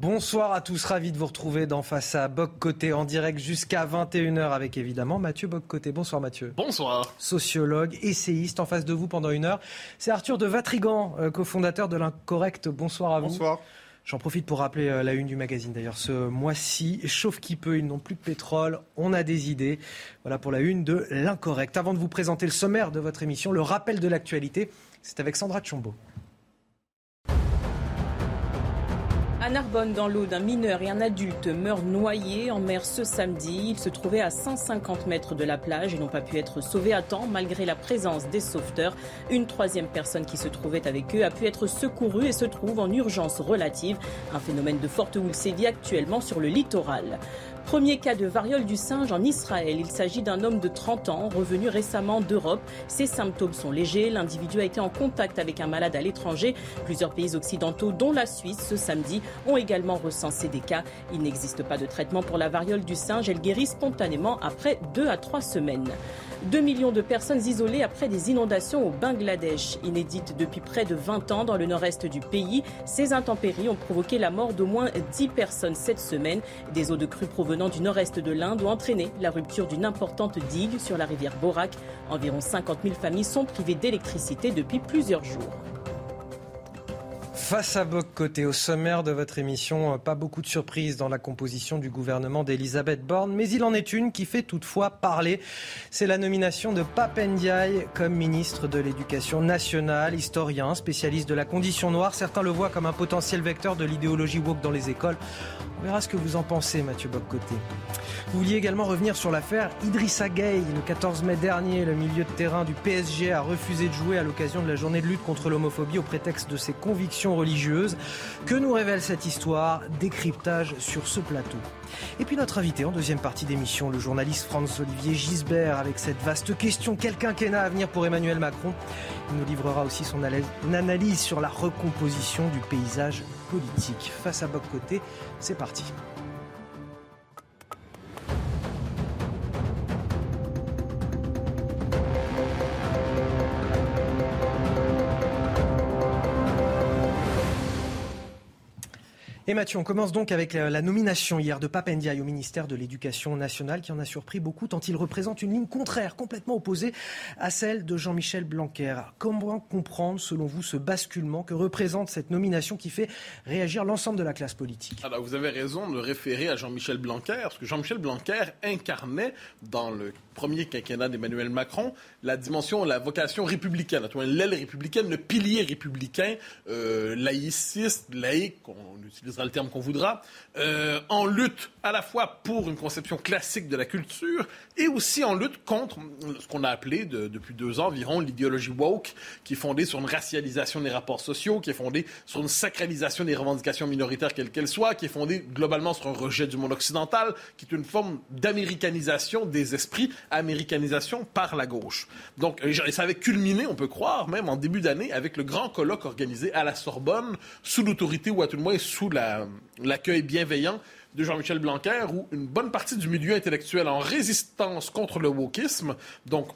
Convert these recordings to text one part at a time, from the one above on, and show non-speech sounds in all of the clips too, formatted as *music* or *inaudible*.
Bonsoir à tous, ravi de vous retrouver dans Face à Boc Côté en direct jusqu'à 21h avec évidemment Mathieu Boc Côté. Bonsoir Mathieu. Bonsoir. Sociologue, essayiste en face de vous pendant une heure. C'est Arthur de Vatrigan, euh, cofondateur de l'Incorrect. Bonsoir à vous. Bonsoir. J'en profite pour rappeler euh, la une du magazine d'ailleurs ce mois-ci. Chauffe qui peut, ils n'ont plus de pétrole, on a des idées. Voilà pour la une de l'incorrect. Avant de vous présenter le sommaire de votre émission, le rappel de l'actualité, c'est avec Sandra Tchombo. À Narbonne, dans l'eau, d'un mineur et un adulte meurent noyés en mer ce samedi. Ils se trouvaient à 150 mètres de la plage et n'ont pas pu être sauvés à temps malgré la présence des sauveteurs. Une troisième personne qui se trouvait avec eux a pu être secourue et se trouve en urgence relative. Un phénomène de forte houle sévit actuellement sur le littoral. Premier cas de variole du singe en Israël. Il s'agit d'un homme de 30 ans revenu récemment d'Europe. Ses symptômes sont légers. L'individu a été en contact avec un malade à l'étranger. Plusieurs pays occidentaux, dont la Suisse, ce samedi, ont également recensé des cas. Il n'existe pas de traitement pour la variole du singe. Elle guérit spontanément après deux à trois semaines. 2 millions de personnes isolées après des inondations au Bangladesh. Inédites depuis près de 20 ans dans le nord-est du pays, ces intempéries ont provoqué la mort d'au moins 10 personnes cette semaine. Des eaux de crue provenant du nord-est de l'Inde ont entraîné la rupture d'une importante digue sur la rivière Borak. Environ 50 000 familles sont privées d'électricité depuis plusieurs jours. Face à Boc Côté, au sommaire de votre émission, euh, pas beaucoup de surprises dans la composition du gouvernement d'Elisabeth Borne, mais il en est une qui fait toutefois parler. C'est la nomination de Papendiaï comme ministre de l'Éducation nationale, historien, spécialiste de la condition noire. Certains le voient comme un potentiel vecteur de l'idéologie woke dans les écoles. On verra ce que vous en pensez, Mathieu Bock-Côté. Vous vouliez également revenir sur l'affaire Idrissa Gueye. Le 14 mai dernier, le milieu de terrain du PSG a refusé de jouer à l'occasion de la journée de lutte contre l'homophobie au prétexte de ses convictions religieuses. Que nous révèle cette histoire Décryptage sur ce plateau. Et puis notre invité en deuxième partie d'émission, le journaliste Franz-Olivier Gisbert, avec cette vaste question quel quinquennat à venir pour Emmanuel Macron Il nous livrera aussi son analyse sur la recomposition du paysage politique. Face à Bob Côté, c'est parti. Et Mathieu, on commence donc avec la nomination hier de Papendiaï au ministère de l'Éducation nationale qui en a surpris beaucoup tant il représente une ligne contraire, complètement opposée à celle de Jean-Michel Blanquer. Comment comprendre, selon vous, ce basculement que représente cette nomination qui fait réagir l'ensemble de la classe politique? Alors vous avez raison de référer à Jean-Michel Blanquer, parce que Jean-Michel Blanquer incarnait dans le premier quinquennat d'Emmanuel Macron la dimension, la vocation républicaine, l'aile républicaine, le pilier républicain, euh, laïciste, laïque, on utilisera le terme qu'on voudra, euh, en lutte à la fois pour une conception classique de la culture et aussi en lutte contre ce qu'on a appelé depuis deux ans environ l'idéologie woke, qui est fondée sur une racialisation des rapports sociaux, qui est fondée sur une sacralisation des revendications minoritaires quelles qu'elles soient, qui est fondée globalement sur un rejet du monde occidental, qui est une forme d'américanisation des esprits, américanisation par la gauche. Donc, et ça avait culminé, on peut croire, même en début d'année, avec le grand colloque organisé à la Sorbonne, sous l'autorité, ou à tout le moins sous l'accueil bienveillant de Jean-Michel Blanquer, où une bonne partie du milieu intellectuel en résistance contre le wokisme, donc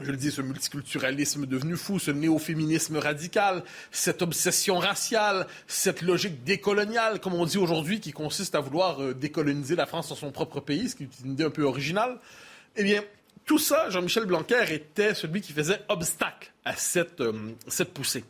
je le dis, ce multiculturalisme devenu fou, ce néo-féminisme radical, cette obsession raciale, cette logique décoloniale, comme on dit aujourd'hui, qui consiste à vouloir euh, décoloniser la France dans son propre pays, ce qui est une idée un peu originale, eh bien, tout ça, Jean-Michel Blanquer était celui qui faisait obstacle à cette, euh, cette poussée.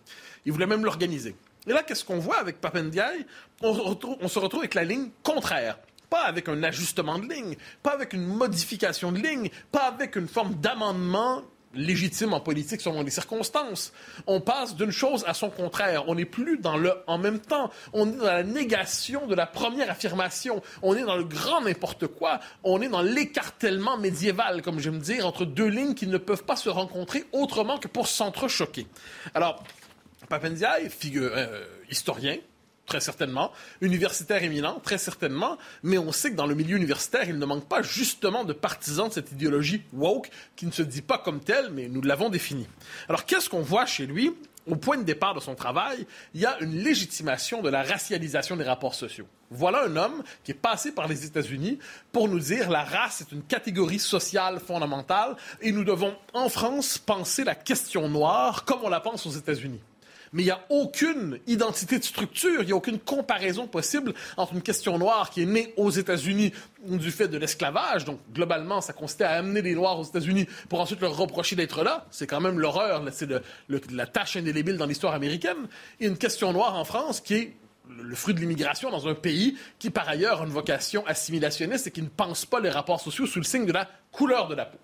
Il voulait même l'organiser. Et là, qu'est-ce qu'on voit avec Papendiaï? On, se retrouve avec la ligne contraire pas avec un ajustement de ligne, pas avec une modification de ligne, pas avec une forme d'amendement légitime en politique selon les circonstances. On passe d'une chose à son contraire. On n'est plus dans le en même temps. On est dans la négation de la première affirmation. On est dans le grand n'importe quoi. On est dans l'écartèlement médiéval, comme j'aime dire, entre deux lignes qui ne peuvent pas se rencontrer autrement que pour s'entrechoquer. Alors, Papendiaï, figure, euh, historien, très certainement, universitaire éminent, très certainement, mais on sait que dans le milieu universitaire, il ne manque pas justement de partisans de cette idéologie woke qui ne se dit pas comme telle, mais nous l'avons définie. Alors qu'est-ce qu'on voit chez lui? Au point de départ de son travail, il y a une légitimation de la racialisation des rapports sociaux. Voilà un homme qui est passé par les États-Unis pour nous dire la race est une catégorie sociale fondamentale et nous devons en France penser la question noire comme on la pense aux États-Unis mais il n'y a aucune identité de structure, il n'y a aucune comparaison possible entre une question noire qui est née aux États-Unis du fait de l'esclavage, donc globalement, ça consistait à amener les Noirs aux États-Unis pour ensuite leur reprocher d'être là. C'est quand même l'horreur, c'est la tâche indélébile dans l'histoire américaine. Et une question noire en France qui est le fruit de l'immigration dans un pays qui, par ailleurs, a une vocation assimilationniste et qui ne pense pas les rapports sociaux sous le signe de la couleur de la peau.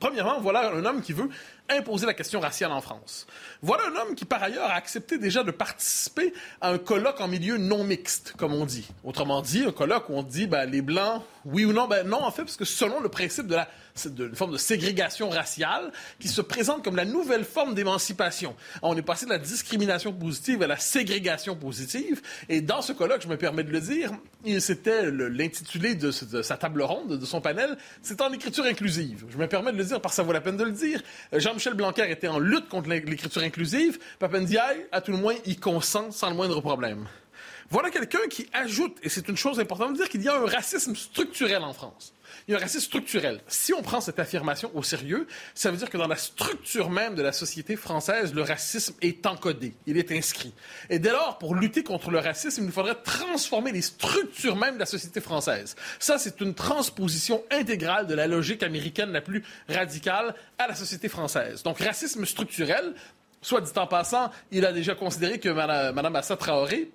premièrement, voilà un homme qui veut imposer la question raciale en France. Voilà un homme qui, par ailleurs, a accepté déjà de participer à un colloque en milieu non mixte, comme on dit. Autrement dit, un colloque où on dit ben, les Blancs, oui ou non. Ben non, en fait, parce que selon le principe de la d'une forme de ségrégation raciale qui se présente comme la nouvelle forme d'émancipation. On est passé de la discrimination positive à la ségrégation positive. Et dans ce colloque, je me permets de le dire, c'était l'intitulé de, sa table ronde, de son panel, c'est en écriture inclusive. Je me permets de le dire parce que ça vaut la peine de le dire. Michel Blanquer était en lutte contre l'écriture inclusive. Papendiaï, à tout le moins, y consent sans le moindre problème. Voilà quelqu'un qui ajoute, et c'est une chose importante de dire, qu'il y a un racisme structurel en France. Il y a un racisme structurel. Si on prend cette affirmation au sérieux, ça veut dire que dans la structure même de la société française, le racisme est encodé, il est inscrit. Et dès lors, pour lutter contre le racisme, il nous faudrait transformer les structures même de la société française. Ça, c'est une transposition intégrale de la logique américaine la plus radicale à la société française. Donc, racisme structurel, soit dit en passant, il a déjà considéré que Mme Assa Traoré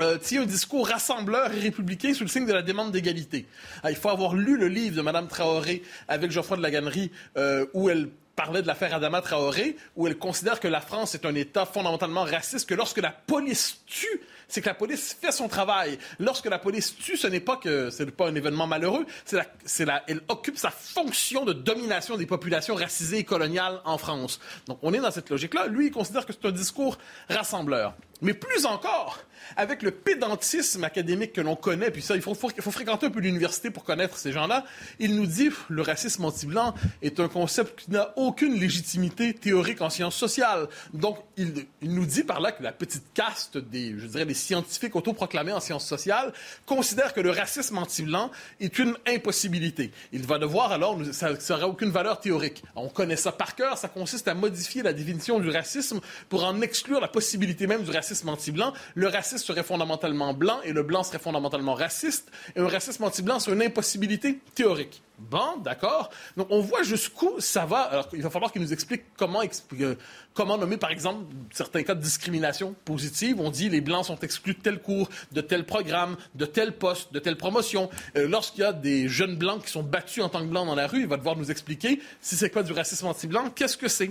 euh, tient un discours rassembleur et républicain sous le signe de la demande d'égalité. Ah, il faut avoir lu le livre de Mme Traoré avec Geoffroy de la Gannerie, euh, où elle parlait de l'affaire Adama Traoré, où elle considère que la France est un État fondamentalement raciste, que lorsque la police tue, c'est que la police fait son travail. Lorsque la police tue, ce n'est pas que c'est pas un événement malheureux, c'est la, la, elle occupe sa fonction de domination des populations racisées et coloniales en France. Donc on est dans cette logique-là. Lui, il considère que c'est un discours rassembleur. Mais plus encore, avec le pédantisme académique que l'on connaît, puis ça, il faut, fréquenter un peu l'université pour connaître ces gens-là, il nous dit le racisme anti-blanc est un concept qui n'a aucune légitimité théorique en sciences sociales. Donc, il, nous dit par là que la petite caste des, je dirais, des scientifiques autoproclamés en sciences sociales considère que le racisme anti-blanc est une impossibilité. Il va devoir alors, ça n'aura aucune valeur théorique. On connaît ça par cœur, ça consiste à modifier la définition du racisme pour en exclure la possibilité même du racisme anti-blanc, le racisme serait fondamentalement blanc et le blanc serait fondamentalement raciste. Et un racisme anti-blanc, c'est une impossibilité théorique. Bon, d'accord. Donc, on voit jusqu'où ça va. Alors, il va falloir qu'il nous explique comment, euh, comment nommer, par exemple, certains cas de discrimination positive. On dit les Blancs sont exclus de tel cours, de tel programme, de tel poste, de telle promotion. Euh, lorsqu'il y a des jeunes Blancs qui sont battus en tant que Blancs dans la rue, il va devoir nous expliquer si c'est quoi du racisme anti-blanc, qu'est-ce que c'est.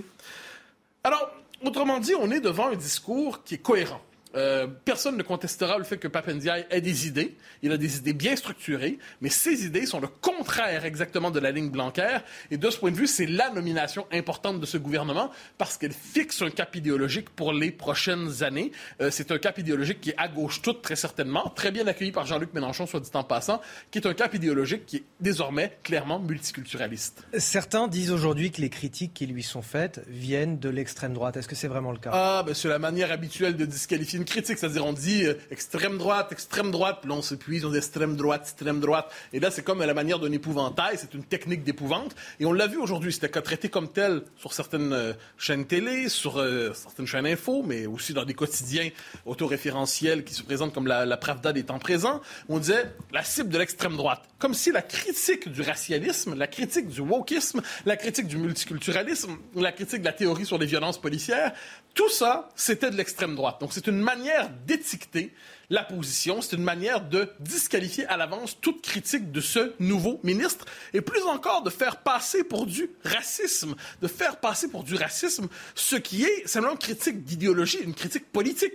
Alors, Autrement dit, on est devant un discours qui est cohérent. Euh, personne ne contestera le fait que Papendiaï ait des idées. Il a des idées bien structurées, mais ces idées sont le contraire exactement de la ligne Blanquer. Et de ce point de vue, c'est la nomination importante de ce gouvernement parce qu'elle fixe un cap idéologique pour les prochaines années. Euh, c'est un cap idéologique qui est à gauche toute, très certainement, très bien accueilli par Jean-Luc Mélenchon, soit dit en passant, qui est un cap idéologique qui est désormais clairement multiculturaliste. Certains disent aujourd'hui que les critiques qui lui sont faites viennent de l'extrême droite. Est-ce que c'est vraiment le cas? Ah, ben, c'est la manière habituelle de disqualifier critique, c'est-à-dire on dit euh, extrême droite, extrême droite, puis là on s'épuise, on dit extrême droite, extrême droite, et là c'est comme à la manière d'un épouvantail, c'est une technique d'épouvante, et on l'a vu aujourd'hui, c'était traité comme tel sur certaines euh, chaînes télé, sur euh, certaines chaînes info, mais aussi dans des quotidiens autoréférentiels qui se présentent comme la, la Pravda des temps présents, on disait la cible de l'extrême droite, comme si la critique du racialisme, la critique du wokisme, la critique du multiculturalisme, la critique de la théorie sur les violences policières, tout ça, c'était de l'extrême droite. Donc c'est une manière d'étiqueter la position, c'est une manière de disqualifier à l'avance toute critique de ce nouveau ministre et plus encore de faire passer pour du racisme, de faire passer pour du racisme ce qui est simplement une critique d'idéologie, une critique politique.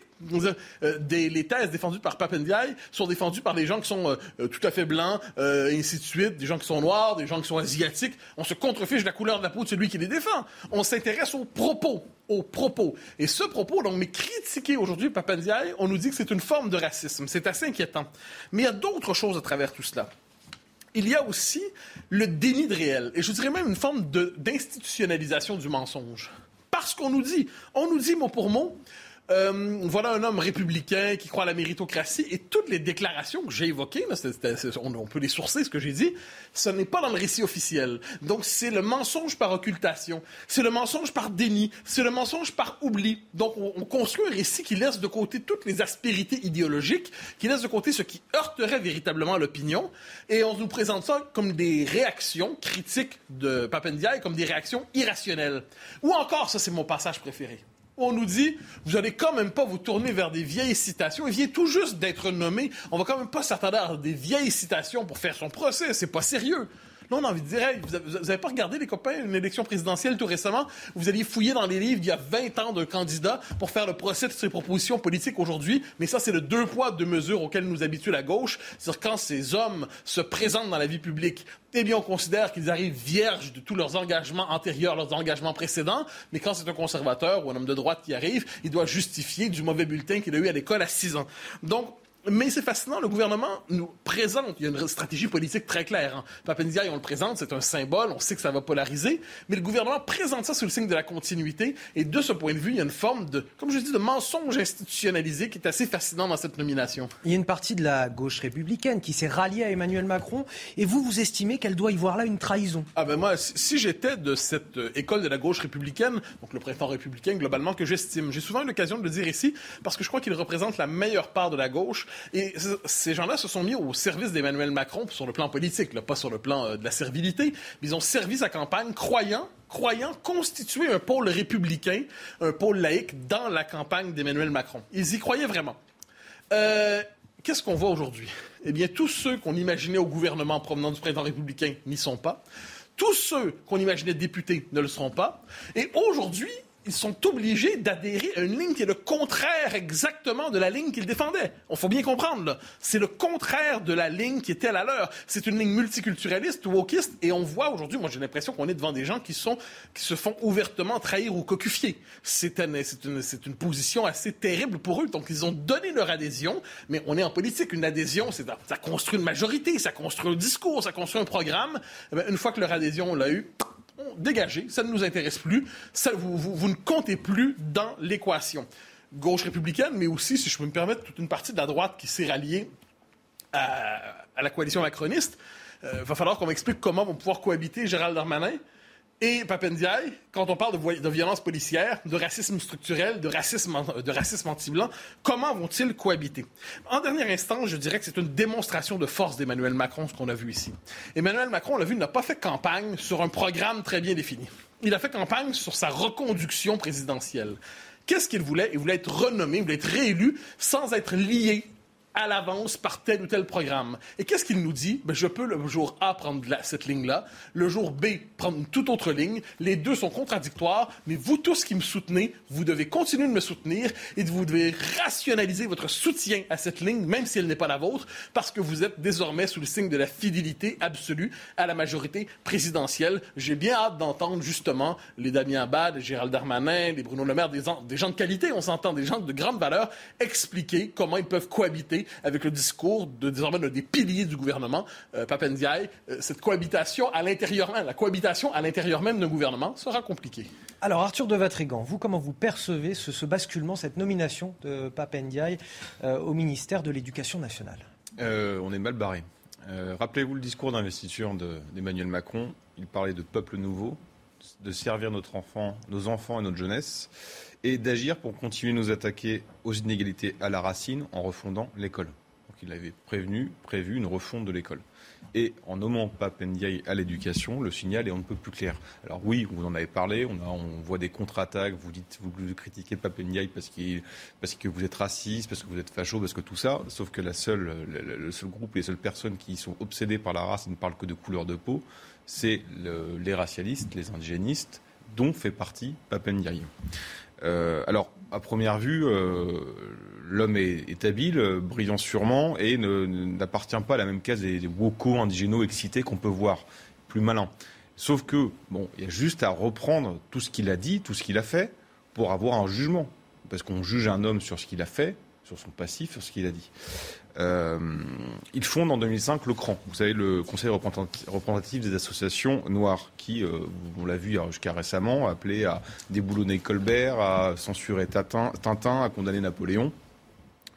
Euh, les thèses défendues par Papendiaï sont défendues par des gens qui sont euh, tout à fait blancs, euh, et ainsi de suite, des gens qui sont noirs, des gens qui sont asiatiques. On se contrefiche de la couleur de la peau de celui qui les défend. On s'intéresse aux propos au propos. Et ce propos, donc, mais critiqué aujourd'hui Papandiaï, on nous dit que c'est une forme de racisme. C'est assez inquiétant. Mais il y a d'autres choses à travers tout cela. Il y a aussi le déni de réel, et je dirais même une forme d'institutionnalisation du mensonge. Parce qu'on nous dit, on nous dit mot pour mot, euh, voilà un homme républicain qui croit à la méritocratie et toutes les déclarations que j'ai évoquées, on, peut les sourcer, ce que j'ai dit, ce n'est pas dans le récit officiel. Donc c'est le mensonge par occultation, c'est le mensonge par déni, c'est le mensonge par oubli. Donc on, on, construit un récit qui laisse de côté toutes les aspérités idéologiques, qui laisse de côté ce qui heurterait véritablement l'opinion, et on nous présente ça comme des réactions critiques de Papendiaï, comme des réactions irrationnelles. Ou encore, ça c'est mon passage préféré on nous dit, vous n'allez quand même pas vous tourner vers des vieilles citations. Il vient tout juste d'être nommé. On va quand même pas s'attendre à des vieilles citations pour faire son procès. C'est pas sérieux. Là, on a envie de dire, vous n'avez pas regardé, les copains, une élection présidentielle tout récemment? Vous alliez fouiller dans les livres il y a 20 ans d'un candidat pour faire le procès de ses propositions politiques aujourd'hui. Mais ça, c'est le deux poids, deux mesures auxquelles nous habitue la gauche. C'est-à-dire quand ces hommes se présentent dans la vie publique, eh bien, on considère qu'ils arrivent vierges de tous leurs engagements antérieurs, leurs engagements précédents. Mais quand c'est un conservateur ou un homme de droite qui arrive, il doit justifier du mauvais bulletin qu'il a eu à l'école à 6 ans. Donc, mais c'est fascinant, le gouvernement nous présente, il y a une stratégie politique très claire. Hein. on le présente, c'est un symbole, on sait que ça va polariser, mais le gouvernement présente ça sous le signe de la continuité, et de ce point de vue, il y a une forme de, comme je dis, de mensonge institutionnalisé qui est assez fascinant dans cette nomination. Il y a une partie de la gauche républicaine qui s'est ralliée à Emmanuel Macron, et vous, vous estimez qu'elle doit y voir là une trahison? Ah ben moi, si j'étais de cette euh, école de la gauche républicaine, donc le printemps républicain globalement que j'estime, j'ai souvent eu l'occasion de le dire ici, parce que je crois qu'il représente la meilleure part de la gauche, et ces gens-là se sont mis au service d'Emmanuel Macron sur le plan politique, pas sur le plan euh, de la servilité. Mais ils ont servi sa campagne croyant croyant constituer un pôle républicain, un pôle laïque dans la campagne d'Emmanuel Macron. Ils y croyaient vraiment. Euh, qu'est-ce qu'on voit aujourd'hui? Eh bien, tous ceux qu'on imaginait au gouvernement provenant du président républicain n'y sont pas. Tous ceux qu'on imaginait députés ne le seront pas. Et aujourd'hui, ils sont obligés d'adhérer à une ligne qui est le contraire exactement de la ligne qu'ils défendaient. On faut bien comprendre, C'est le contraire de la ligne qui était à la leur. C'est une ligne multiculturaliste, wokiste, et on voit aujourd'hui, moi j'ai l'impression qu'on est devant des gens qui, sont, qui se font ouvertement trahir ou cocufier. C'est une, une, une, position assez terrible pour eux. Donc ils ont donné leur adhésion, mais on est en politique. Une adhésion, ça construit une majorité, ça construit un discours, ça construit un programme. Eh une fois que leur adhésion, on l'a eu, dégagez, ça ne nous intéresse plus, vous, ne comptez plus dans l'équation. Gauche républicaine, mais aussi, si je peux me permettre, toute une partie de la droite qui s'est ralliée à, la coalition macroniste. Il euh, va falloir qu'on m'explique comment vont pouvoir cohabiter Gérald Darmanin et Papendiaï, quand on parle de, violence policière, de racisme structurel, de racisme, de racisme anti-blanc, comment vont-ils cohabiter? En dernier instant, je dirais que c'est une démonstration de force d'Emmanuel Macron, ce qu'on a vu ici. Emmanuel Macron, on l'a vu, n'a pas fait campagne sur un programme très bien défini. Il a fait campagne sur sa reconduction présidentielle. Qu'est-ce qu'il voulait? Il voulait être renommé, il voulait être réélu sans être lié à l'avance par tel ou tel programme. Et qu'est-ce qu'il nous dit? Ben, je peux le jour A prendre cette ligne-là, le jour B prendre une toute autre ligne. Les deux sont contradictoires, mais vous tous qui me soutenez, vous devez continuer de me soutenir et vous devez rationaliser votre soutien à cette ligne, même si elle n'est pas la vôtre, parce que vous êtes désormais sous le signe de la fidélité absolue à la majorité présidentielle. J'ai bien hâte d'entendre justement les Damien Abad, les Gérald Darmanin, les Bruno Le Maire, des, des gens de qualité, on s'entend, des gens de grande valeur, expliquer comment ils peuvent cohabiter avec le discours de désormais des piliers du gouvernement, euh, Papendiaï. Euh, cette cohabitation à l'intérieur même, la cohabitation à l'intérieur même d'un gouvernement sera compliquée. Alors Arthur de Vatrigan, vous comment vous percevez ce, basculement, cette nomination de Papendiaï euh, au ministère de l'Éducation nationale? On est mal barré. Rappelez-vous le discours d'investiture d'Emmanuel Macron. Il parlait de peuple nouveau, de servir notre enfant, nos enfants et notre jeunesse et d'agir pour continuer nous attaquer aux inégalités à la racine en refondant l'école. Donc il avait prévenu, prévu une refonte de l'école. Et en nommant Pape Ndiaye à l'éducation, le signal est on ne peut plus clair. Alors oui, vous en avez parlé, on voit des contre-attaques, vous dites, vous critiquez Pape Ndiaye parce, parce que vous êtes raciste, parce que vous êtes facho, parce que tout ça, sauf que la seule, le, seul groupe, les seules personnes qui sont obsédées par la race et ne parlent que de couleur de peau, c'est les racialistes, les indigénistes, dont fait partie Pape Ndiaye. Euh, alors, à première vue, euh, l'homme est, habile, brillant sûrement, et n'appartient pas à la même case des, des wokos indigénaux excités qu'on peut voir, plus malin. Sauf que, bon, il y a juste à reprendre tout ce qu'il a dit, tout ce qu'il a fait, pour avoir un jugement. Parce qu'on juge un homme sur ce qu'il a fait, sur son passif, sur ce qu'il a dit. Euh, ils fondent en 2005 le CRAN, vous savez, le Conseil représentatif des associations noires, qui, euh, on l'a vu jusqu'à récemment, a appelé à déboulonner Colbert, à censurer Tintin, à condamner Napoléon.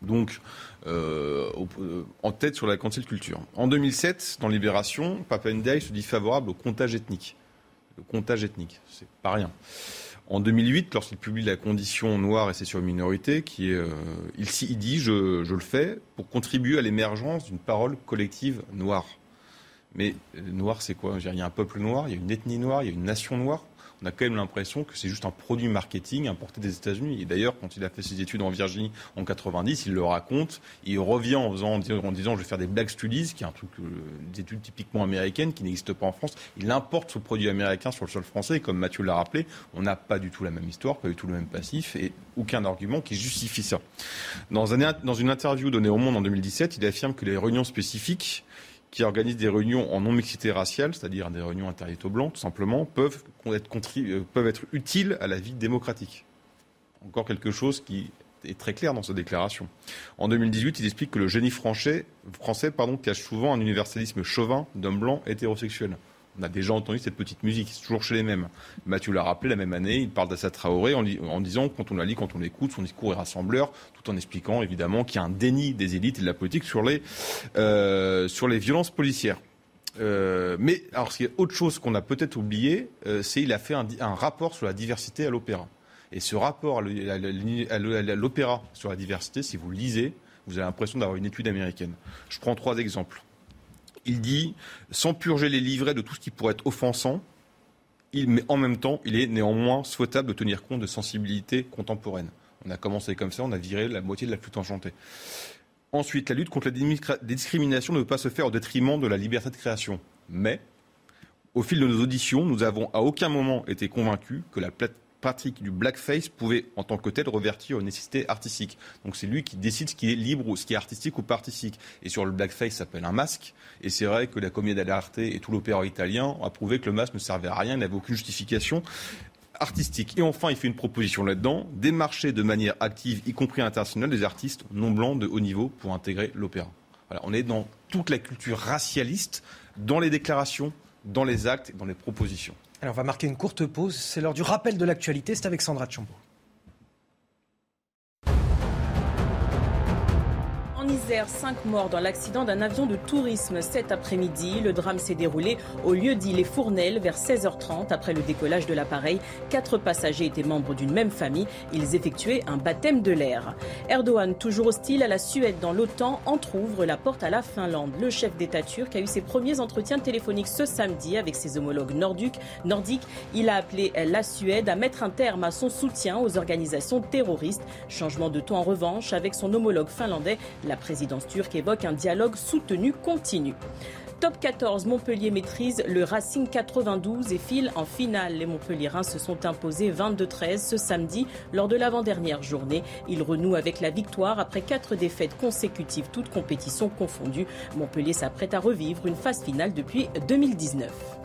Donc, euh, en tête sur la cancel culture. En 2007, dans Libération, Papendiaï se dit favorable au comptage ethnique. Le comptage ethnique, c'est pas rien. En 2008, lorsqu'il publie La condition noire et c'est sur une minorité, qui euh, il, dit je, le fais pour contribuer à l'émergence d'une parole collective noire. Mais euh, noir, c'est quoi? Il y a un peuple noir, il y a une ethnie noire, il y a une nation noire? On a quand même l'impression que c'est juste un produit marketing importé des États-Unis. Et d'ailleurs, quand il a fait ses études en Virginie en 90, il le raconte. Il revient en, faisant, en disant je vais faire des black studies, qui est un truc, euh, des études typiquement américaines qui n'existent pas en France. Il importe ce produit américain sur le sol français. Et comme Mathieu l'a rappelé, on n'a pas du tout la même histoire, pas du tout le même passif et aucun argument qui justifie ça. Dans, dans une interview donnée au Monde en 2017, il affirme que les réunions spécifiques qui organisent des réunions en non-mixité raciale, c'est-à-dire des réunions interdite aux blancs, tout simplement, peuvent être, euh, peuvent être utiles à la vie démocratique. Encore quelque chose qui est très clair dans sa déclaration. En 2018, il explique que le génie français, cache souvent un universalisme chauvin d'hommes blancs hétérosexuels. On a déjà entendu cette petite musique, c'est toujours chez les mêmes. Mathieu l'a rappelé la même année, il parle d'Assa Traoré en, en, disant, quand on la lit, quand on l'écoute, son discours est rassembleur, tout en expliquant évidemment qu'il y a un déni des élites et de la politique sur les, euh, violences policières. Euh, mais alors, ce y a autre chose qu'on a peut-être oublié, euh, c'est qu'il a fait un, un, rapport sur la diversité à l'opéra. Et ce rapport à l'opéra sur la diversité, si vous lisez, vous avez l'impression d'avoir une étude américaine. Je prends trois exemples il dit, sans purger les livrets de tout ce qui pourrait être offensant, mais en même temps, il est néanmoins souhaitable de tenir compte de sensibilités contemporaines. On a commencé comme ça, on a viré la moitié de la flûte enchantée. Ensuite, la lutte contre la discrimination ne peut pas se faire au détriment de la liberté de création. Mais, au fil de nos auditions, nous avons à aucun moment été convaincus que la, pratique du blackface pouvait, en tant que tel, revertir une nécessité artistique. Donc c'est lui qui décide ce qui est libre ou ce qui est artistique ou pas artistique. Et sur le blackface, ça s'appelle un masque. Et c'est vrai que la comédie dell'arte et tout l'opéra italien ont prouvé que le masque ne servait à rien, n'avait aucune justification artistique. Et enfin, il fait une proposition là-dedans, démarcher de manière active, y compris internationale, des artistes non blancs de haut niveau pour intégrer l'opéra. On est dans toute la culture racialiste, dans les déclarations, dans les actes et dans les propositions. Alors on va marquer une courte pause. C'est l'heure du rappel de l'actualité. C'est avec Sandra Chambaud. En Isère, cinq morts dans l'accident d'un avion de tourisme cet après-midi. Le drame s'est déroulé au lieu dit Les Fournelles vers 16h30 après le décollage de l'appareil. Quatre passagers étaient membres d'une même famille. Ils effectuaient un baptême de l'air. Erdogan, toujours hostile à la Suède dans l'OTAN, entr'ouvre la porte à la Finlande. Le chef d'État turc a eu ses premiers entretiens téléphoniques ce samedi avec ses homologues nordiques. Nordiques. Il a appelé la Suède à mettre un terme à son soutien aux organisations terroristes. Changement de ton en revanche avec son homologue finlandais. La présidence turque évoque un dialogue soutenu continu. Top 14, Montpellier maîtrise le Racing 92 et file en finale. Les Montpelliérains se sont imposés 22-13 ce samedi lors de l'avant-dernière journée. Ils renouent avec la victoire après quatre défaites consécutives, toutes compétitions confondues. Montpellier s'apprête à revivre une phase finale depuis 2019.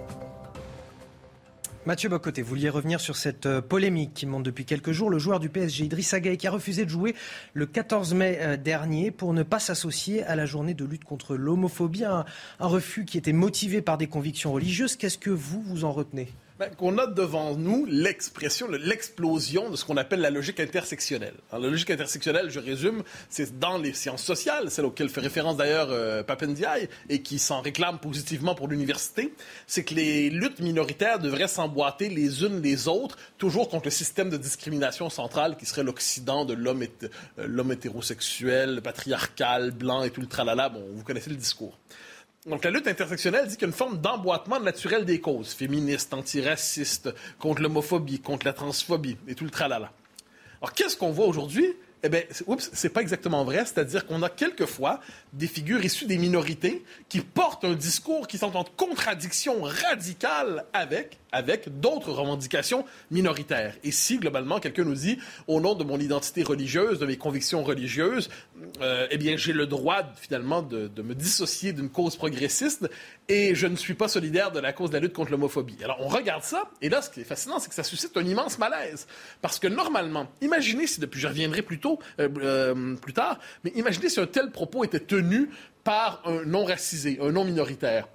Mathieu Bocoté, vous vouliez revenir sur cette euh, polémique qui monte depuis quelques jours. Le joueur du PSG, Idrissa Gueye, qui a refusé de jouer le 14 mai euh, dernier pour ne pas s'associer à la journée de lutte contre l'homophobie. Un, un refus qui était motivé par des convictions religieuses. Qu'est-ce que vous, vous en retenez? Ben, qu'on a devant nous l'expression, l'explosion de ce qu'on appelle la logique intersectionnelle. Alors, la logique intersectionnelle, je résume, c'est dans les sciences sociales, celle auquel fait référence d'ailleurs euh, Papendiaï et qui s'en réclame positivement pour l'université, c'est que les luttes minoritaires devraient s'emboîter les unes les autres, toujours contre le système de discrimination centrale qui serait l'Occident de l'homme, euh, l'homme hétérosexuel, patriarcal, blanc et tout le tralala. Bon, vous connaissez le discours. Donc, la lutte intersectionnelle dit qu'il y a une forme d'emboîtement naturel des causes, féministes, antiracistes, contre l'homophobie, contre la transphobie et tout le tralala. Alors, qu'est-ce qu'on voit aujourd'hui? Eh bien, oups, c'est pas exactement vrai. C'est-à-dire qu'on a quelquefois des figures issues des minorités qui portent un discours qui sont en contradiction radicale avec avec d'autres revendications minoritaires. Et si, globalement, quelqu'un nous dit, au nom de mon identité religieuse, de mes convictions religieuses, euh, eh bien, j'ai le droit, finalement, de, me dissocier d'une cause progressiste et je ne suis pas solidaire de la cause de la lutte contre l'homophobie. Alors, on regarde ça, et là, ce qui est fascinant, c'est que ça suscite un immense malaise. Parce que, normalement, imaginez si, depuis, je reviendrai plus tôt, euh, euh, plus tard, mais imaginez si un tel propos était tenu par un non-racisé, un non-minoritaire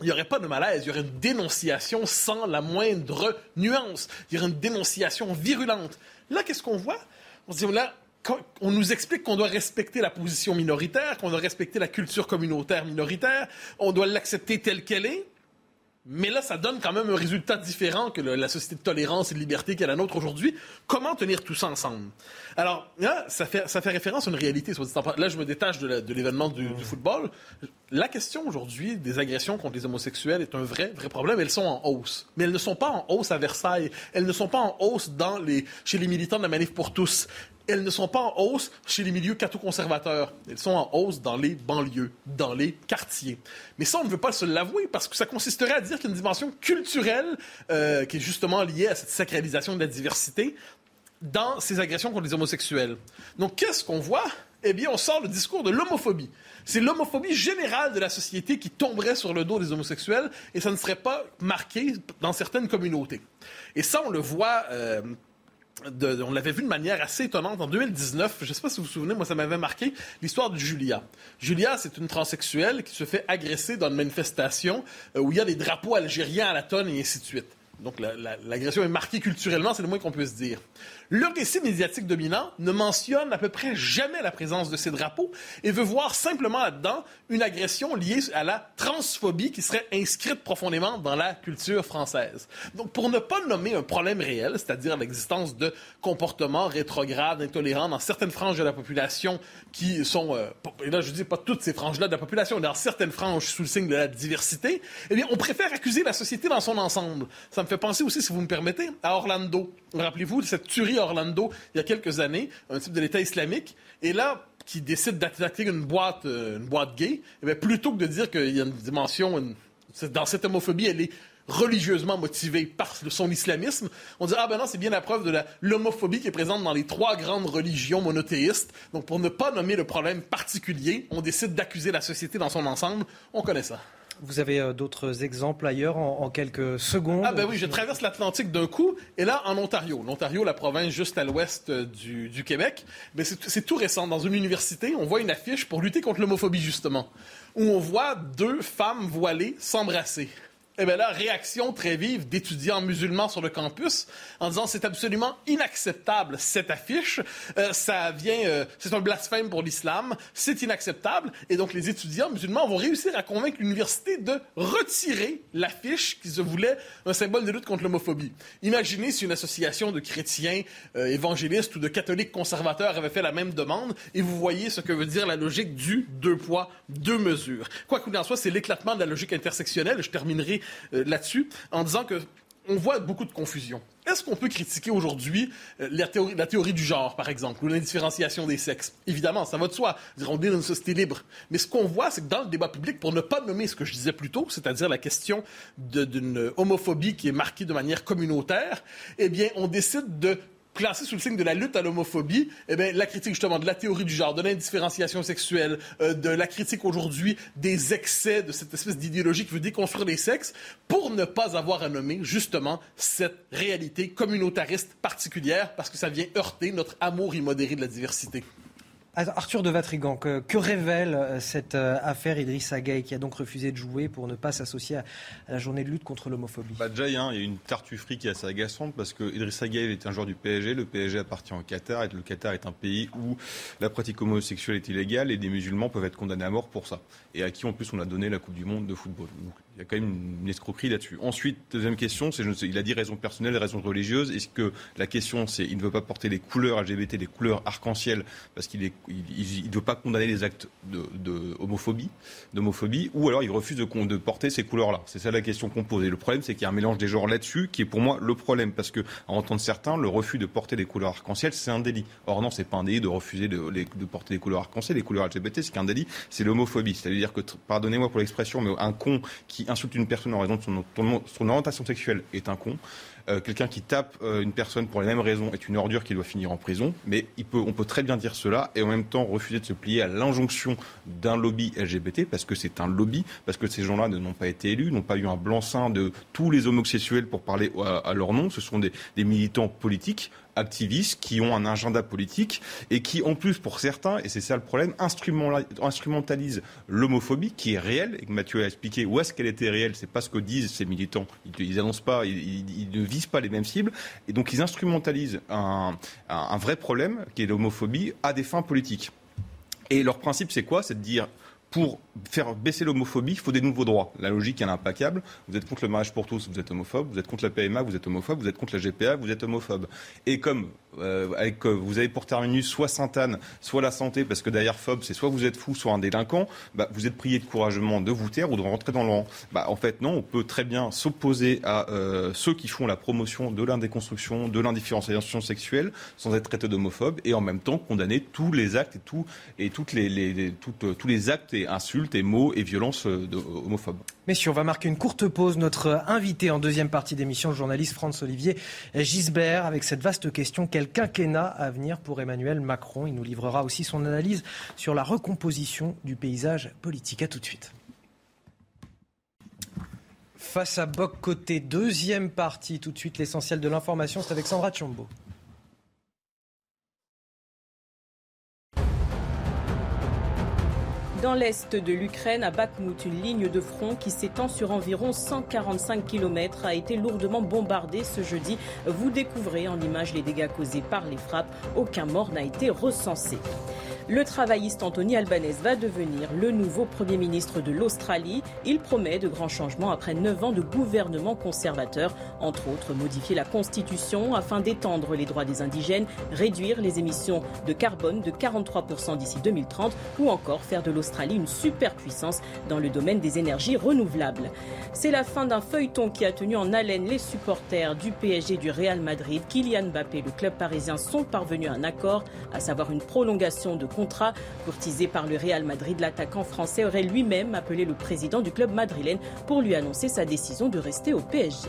il n'y aurait pas de malaise, il y aurait une dénonciation sans la moindre nuance. Il y aurait une dénonciation virulente. Là, qu'est-ce qu'on voit? On dit, là, on nous explique qu'on doit respecter la position minoritaire, qu'on doit respecter la culture communautaire minoritaire, on doit l'accepter telle qu'elle est. Mais là, ça donne quand même un résultat différent que la société de tolérance et de liberté qu'est la nôtre aujourd'hui. Comment tenir tout ça ensemble? Alors, ça fait, ça fait référence à une réalité. Là, je me détache de l'événement du, football. La question aujourd'hui des agressions contre les homosexuels est un vrai, vrai problème. Elles sont en hausse. Mais elles ne sont pas en hausse à Versailles. Elles ne sont pas en hausse chez les militants de la Manif pour tous elles ne sont pas en hausse chez les milieux catho-conservateurs. Elles sont en hausse dans les banlieues, dans les quartiers. Mais ça, on ne veut pas se l'avouer parce que ça consisterait à dire qu'il y a une dimension culturelle euh, qui est justement liée à cette sacralisation de la diversité dans ces agressions contre les homosexuels. Donc, qu'est-ce qu'on voit? Eh bien, on sort le discours de l'homophobie. C'est l'homophobie générale de la société qui tomberait sur le dos des homosexuels et ça ne serait pas marqué dans certaines communautés. Et ça, on le voit... Euh, on l'avait vu de manière assez étonnante en 2019. Je ne sais pas si vous vous souvenez, moi, ça m'avait marqué l'histoire de Julia. Julia, c'est une transsexuelle qui se fait agresser dans une manifestation euh, où il y a des drapeaux algériens à la tonne et ainsi de suite. Donc l'agression est marquée culturellement, c'est le moins qu'on puisse dire. Le récit médiatique dominant ne mentionne à peu près jamais la présence de ces drapeaux et veut voir simplement là-dedans une agression liée à la transphobie qui serait inscrite profondément dans la culture française. Donc, pour ne pas nommer un problème réel, c'est-à-dire l'existence de comportements rétrogrades, intolérants dans certaines franges de la population qui sont, euh, et là je dis pas toutes ces franges-là de la population, mais dans certaines franges sous le signe de la diversité, eh bien, on préfère accuser la société dans son ensemble. Ça me fait penser aussi, si vous me permettez, à Orlando. Rappelez-vous de cette tuerie Orlando il y a quelques années, un type de l'État islamique, et là, qui décide d'attaquer une boîte, euh, une boîte gay, eh plutôt que de dire qu'il y a une dimension, dans cette homophobie, elle est religieusement motivée par son islamisme, on dit ah ben non c'est bien la preuve de l'homophobie qui est présente dans les trois grandes religions monothéistes. Donc pour ne pas nommer le problème particulier, on décide d'accuser la société dans son ensemble. On connaît ça. Vous avez euh, d'autres exemples ailleurs en, quelques secondes? Ah ben oui, je traverse l'Atlantique d'un coup et là en Ontario. L'Ontario, la province juste à l'ouest euh, du, Québec, ben c'est tout récent. Dans une université, on voit une affiche pour lutter contre l'homophobie justement, où on voit deux femmes voilées s'embrasser. Eh bien là, réaction très vive d'étudiants musulmans sur le campus en disant c'est absolument inacceptable cette affiche, euh, ça vient, euh, c'est un blasphème pour l'islam, c'est inacceptable et donc les étudiants musulmans vont réussir à convaincre l'université de retirer l'affiche qui se voulait un symbole de lutte contre l'homophobie. Imaginez si une association de chrétiens euh, évangélistes ou de catholiques conservateurs avait fait la même demande et vous voyez ce que veut dire la logique du deux poids deux mesures. Quoi qu'il en soit, c'est l'éclatement de la logique intersectionnelle. Je terminerai là-dessus en disant que on voit beaucoup de confusion. Est-ce qu'on peut critiquer aujourd'hui euh, la, théorie, du genre, par exemple, ou l'indifférenciation des sexes? Évidemment, ça va de soi. On est dans une société libre. Mais ce qu'on voit, c'est que dans le débat public, pour ne pas nommer ce que je disais plus tôt, c'est-à-dire la question d'une homophobie qui est marquée de manière communautaire, eh bien, on décide de classé sous le signe de la lutte à l'homophobie, eh bien, la critique justement de la théorie du genre, de l'indifférenciation sexuelle, euh, de la critique aujourd'hui des excès de cette espèce d'idéologie qui veut déconstruire les sexes, pour ne pas avoir à nommer justement cette réalité communautariste particulière, parce que ça vient heurter notre amour immodéré de la diversité. Arthur de Vatrigan, que, révèle euh, cette euh, affaire Idriss Gueye qui a donc refusé de jouer pour ne pas s'associer à, la journée de lutte contre l'homophobie? Bah Déjà, il y a une tartufferie qui est assez agaçante parce que Idriss Gueye est un joueur du PSG. Le PSG appartient au Qatar et le Qatar est un pays où la pratique homosexuelle est illégale et des musulmans peuvent être condamnés à mort pour ça. Et à qui en plus on a donné la Coupe du Monde de football. il y a quand même une escroquerie là-dessus. Ensuite, deuxième question, c'est il a dit raison personnelle, raison religieuse. Est-ce que la question c'est il ne veut pas porter les couleurs LGBT, les couleurs arc-en-ciel parce qu'il est il ne veut pas condamner les actes d'homophobie, ou alors il refuse de, porter ces couleurs-là. C'est ça la question qu'on pose. Et le problème, c'est qu'il y a un mélange des genres là-dessus, qui est pour moi le problème, parce que, en entendre certains, le refus de porter des couleurs arc-en-ciel, c'est un délit. Or non, c'est pas un délit de refuser de, de porter des couleurs arc-en-ciel, les couleurs LGBT, c'est qu'un délit, c'est l'homophobie. C'est-à-dire que, pardonnez-moi pour l'expression, mais un con qui insulte une personne en raison de son, son orientation sexuelle est un con. Euh, quelqu'un qui tape euh, une personne pour les mêmes raisons est une ordure qui doit finir en prison. Mais on peut très bien dire cela et en même temps refuser de se plier à l'injonction d'un lobby LGBT parce que c'est un lobby, parce que ces gens-là n'ont pas été élus, n'ont pas eu un blanc-seing de tous les homosexuels pour parler à, leur nom. Ce sont des militants politiques activistes qui ont un agenda politique et qui, en plus, pour certains, et c'est ça le problème, instrumentalisent l'homophobie qui est réelle et que Mathieu a expliqué où est-ce qu'elle était réelle. C'est pas ce que disent ces militants. Ils, n'annoncent pas, ils, ne visent pas les mêmes cibles et donc ils instrumentalisent un, un vrai problème qui est l'homophobie à des fins politiques. Et leur principe, c'est quoi? C'est de dire pour faire baisser l'homophobie, il faut des nouveaux droits. La logique est implacable. Vous êtes contre le mariage pour tous, vous êtes homophobe. Vous êtes contre la PMA, vous êtes homophobe. Vous êtes contre la GPA, vous êtes homophobe. Et comme euh, euh, vous avez pour terminus soit Sainte-Anne, soit la santé, parce que derrière phobe, c'est soit vous êtes fou, soit un délinquant, bah, vous êtes prié de courageusement de vous taire ou de rentrer dans le rang. Bah, en fait, non, on peut très bien s'opposer à euh, ceux qui font la promotion de l'indéconstruction, de l'indifférenciation sexuelle, sans être traité d'homophobe, et en même temps condamner tous les actes et, tout, et toutes les, tous les actes et insultes et mots et violences homophobes. Messieurs, on va marquer une courte pause. Notre invité en deuxième partie d'émission, le journaliste France-Olivier Gisbert, avec cette vaste question quel quinquennat à venir pour Emmanuel Macron? Il nous livrera aussi son analyse sur la recomposition du paysage politique. À tout de suite. Face à Boc côté, deuxième partie, tout de suite l'essentiel de l'information, c'est avec Sandra Tchombo. Dans l'est de l'Ukraine, à Bakhmut, une ligne de front qui s'étend sur environ 145 km a été lourdement bombardée ce jeudi. Vous découvrez en images les dégâts causés par les frappes. Aucun mort n'a été recensé. Le travailliste Anthony Albanese va devenir le nouveau Premier ministre de l'Australie. Il promet de grands changements après neuf ans de gouvernement conservateur, entre autres modifier la Constitution afin d'étendre les droits des indigènes, réduire les émissions de carbone de 43% d'ici 2030 ou encore faire de l'Australie une superpuissance dans le domaine des énergies renouvelables. C'est la fin d'un feuilleton qui a tenu en haleine les supporters du PSG du Real Madrid. Kylian Mbappé et le club parisien sont parvenus à un accord, à savoir une prolongation de contrat. Courtisé par le Real Madrid, l'attaquant français aurait lui-même appelé le président du club madrilène pour lui annoncer sa décision de rester au PSG.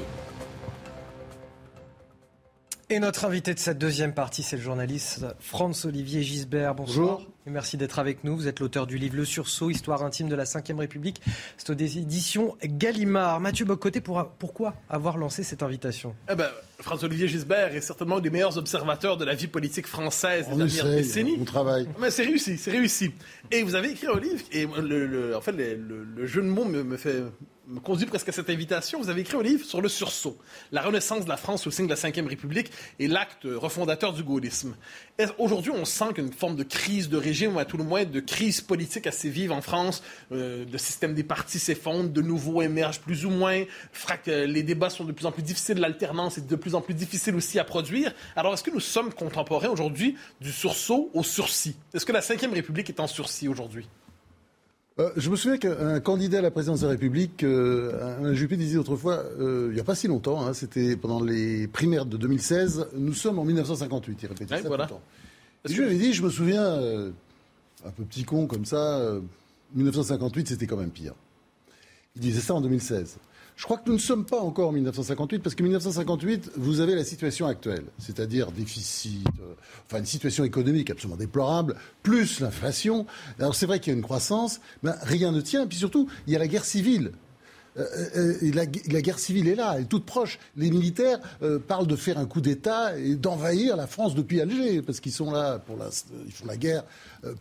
Et notre invité de cette deuxième partie, c'est le journaliste Franz-Olivier Gisbert. Bonjour. Merci d'être avec nous. Vous êtes l'auteur du livre Le Sursaut, Histoire intime de la Ve République. C'est aux éditions Gallimard. Mathieu Bocoté, pourquoi avoir lancé cette invitation? Eh ben, François-Olivier Gisbert est certainement un des meilleurs observateurs de la vie politique française des dernières décennies. On travaille. Mais c'est réussi, c'est réussi. Et vous avez écrit un livre, et le, en fait, le, jeu de mots me fait me conduit presque à cette invitation. Vous avez écrit un livre sur le sursaut, la renaissance de la France au signe de la Ve République et l'acte refondateur du gaullisme. Aujourd'hui, on sent qu'une forme de crise de régime, ou à tout le moins de crise politique assez vive en France. Euh, le système des partis s'effondre, de nouveau émerge plus ou moins. Euh, les débats sont de plus en plus difficiles, l'alternance est de plus en plus difficile aussi à produire. Alors, est-ce que nous sommes contemporains aujourd'hui du sursaut au sursis? Est-ce que la Ve République est en sursis aujourd'hui? Euh, je me souviens qu'un candidat à la présidence de la République, euh, un Juppé disait autrefois, euh, il n'y a pas si longtemps, hein, c'était pendant les primaires de 2016, nous sommes en 1958, il répétait ça voilà. tout le temps. Et je lui avais dit, je me souviens, un peu petit con comme ça, 1958 c'était quand même pire. Il disait ça en 2016. Je crois que nous ne sommes pas encore en 1958, parce que 1958, vous avez la situation actuelle, c'est-à-dire déficit, euh, enfin une situation économique absolument déplorable, plus l'inflation. Alors c'est vrai qu'il y a une croissance, mais rien ne tient. Et puis surtout, il y a la guerre civile. Euh, euh, la, guerre civile est là, elle est toute proche. Les militaires parlent de faire un coup d'État et d'envahir la France depuis Alger, parce qu'ils sont là pour la, ils font la guerre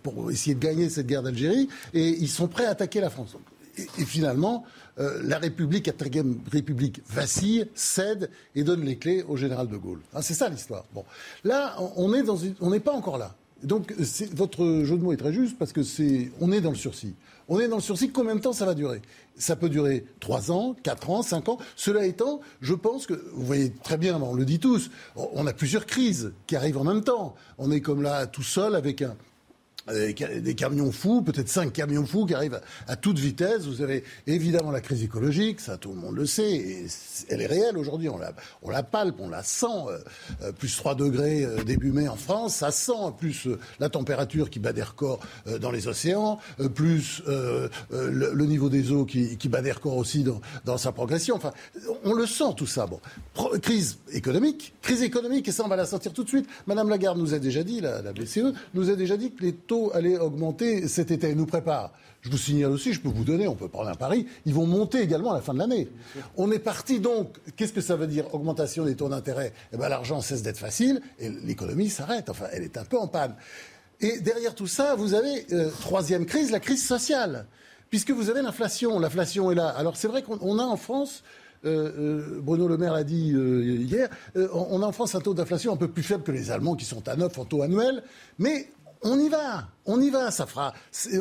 pour essayer de gagner cette guerre d'Algérie, et ils sont prêts à attaquer la France. et finalement, euh, la République, République vacille, cède et donne les clés au général de Gaulle. Ah, c'est ça l'histoire. Bon, là, on n'est pas encore là. Donc, votre jeu de mots est très juste parce que c'est, on est dans le sursis. On est dans le sursis. Combien de temps ça va durer? Ça peut durer 3 ans, 4 ans, 5 ans. Cela étant, je pense que, vous voyez très bien, on le dit tous, on a plusieurs crises qui arrivent en même temps. On est comme là tout seul avec un, des camions fous, peut-être cinq camions fous qui arrivent à, toute vitesse. Vous avez évidemment la crise écologique, ça tout le monde le sait, et elle est réelle aujourd'hui. On la, palpe, on la sent. Euh, euh, plus 3 degrés euh, début mai en France, ça sent. Plus la température qui bat des records dans les océans, plus le, niveau des eaux qui, bat des records aussi dans, sa progression. Enfin, on le sent tout ça. Bon, crise économique, crise économique, et ça on va la sortir tout de suite. Madame Lagarde nous a déjà dit, la, la BCE nous a déjà dit que les taux aller augmenter cet été. Elle nous prépare. Je vous signale aussi, je peux vous donner, on peut prendre un pari, ils vont monter également à la fin de l'année. On est parti donc, qu'est-ce que ça veut dire Augmentation des taux d'intérêt? Eh bien l'argent cesse d'être facile et l'économie s'arrête, enfin elle est un peu en panne. Et derrière tout ça, vous avez, euh, troisième crise, la crise sociale. Puisque vous avez l'inflation, l'inflation est là. Alors c'est vrai qu'on a en France euh, euh, Bruno Le Maire l'a dit hier, on a en France un taux d'inflation un peu plus faible que les Allemands qui sont à 9 en taux annuel, mais on y va. On y va, ça fera.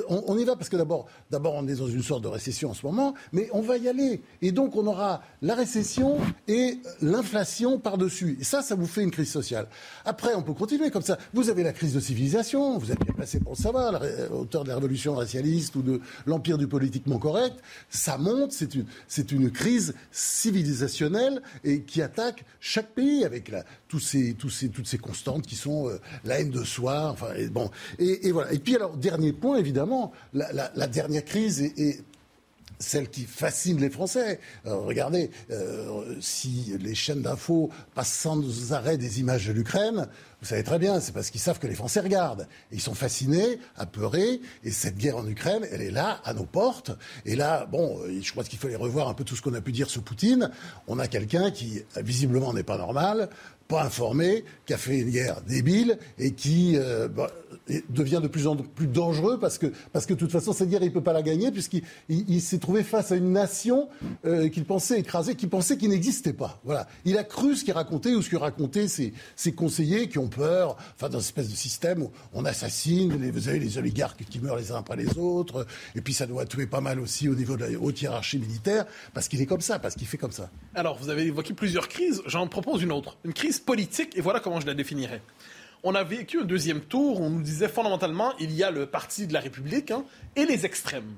On, y va parce que d'abord, d'abord, on est dans une sorte de récession en ce moment, mais on va y aller. Et donc, on aura la récession et l'inflation par-dessus. Et ça, ça vous fait une crise sociale. Après, on peut continuer comme ça. Vous avez la crise de civilisation, vous êtes bien placé pour le savoir, auteur de la révolution racialiste ou de l'empire du politiquement correct. Ça monte, c'est une, c'est une crise civilisationnelle et qui attaque chaque pays avec la, tous ces, tous ces, toutes ces constantes qui sont euh, la haine de soi. Enfin, bon. et voilà. Et puis alors, dernier point, évidemment, la, dernière crise est, celle qui fascine les Français. Euh, regardez, euh, si les chaînes d'infos passent sans arrêt des images de l'Ukraine, vous savez très bien, c'est parce qu'ils savent que les Français regardent. ils sont fascinés, apeurés, et cette guerre en Ukraine, elle est là, à nos portes. Et là, bon, euh, je crois qu'il fallait revoir un peu tout ce qu'on a pu dire sur Poutine. On a quelqu'un qui, visiblement, n'est pas normal, pas informé, qui a fait une guerre débile et qui bah, devient de plus en plus dangereux parce que, parce que de toute façon, cette guerre, il ne peut pas la gagner puisqu'il s'est trouvé face à une nation euh, qu'il pensait écraser, qu'il pensait qu'il n'existait pas. Voilà. Il a cru ce qu'il racontait ou ce que racontaient ses, ses, conseillers qui ont peur, enfin, dans une espèce de système où on assassine, les, vous avez les oligarques qui meurent les uns après les autres, et puis ça doit tuer pas mal aussi au niveau de la haute hiérarchie militaire parce qu'il est comme ça, parce qu'il fait comme ça. Alors, vous avez évoqué plusieurs crises, j'en propose une autre. Une crise politique, et voilà comment je la définirais. On a vécu un deuxième tour où on nous disait fondamentalement, il y a le parti de la République hein, et les extrêmes.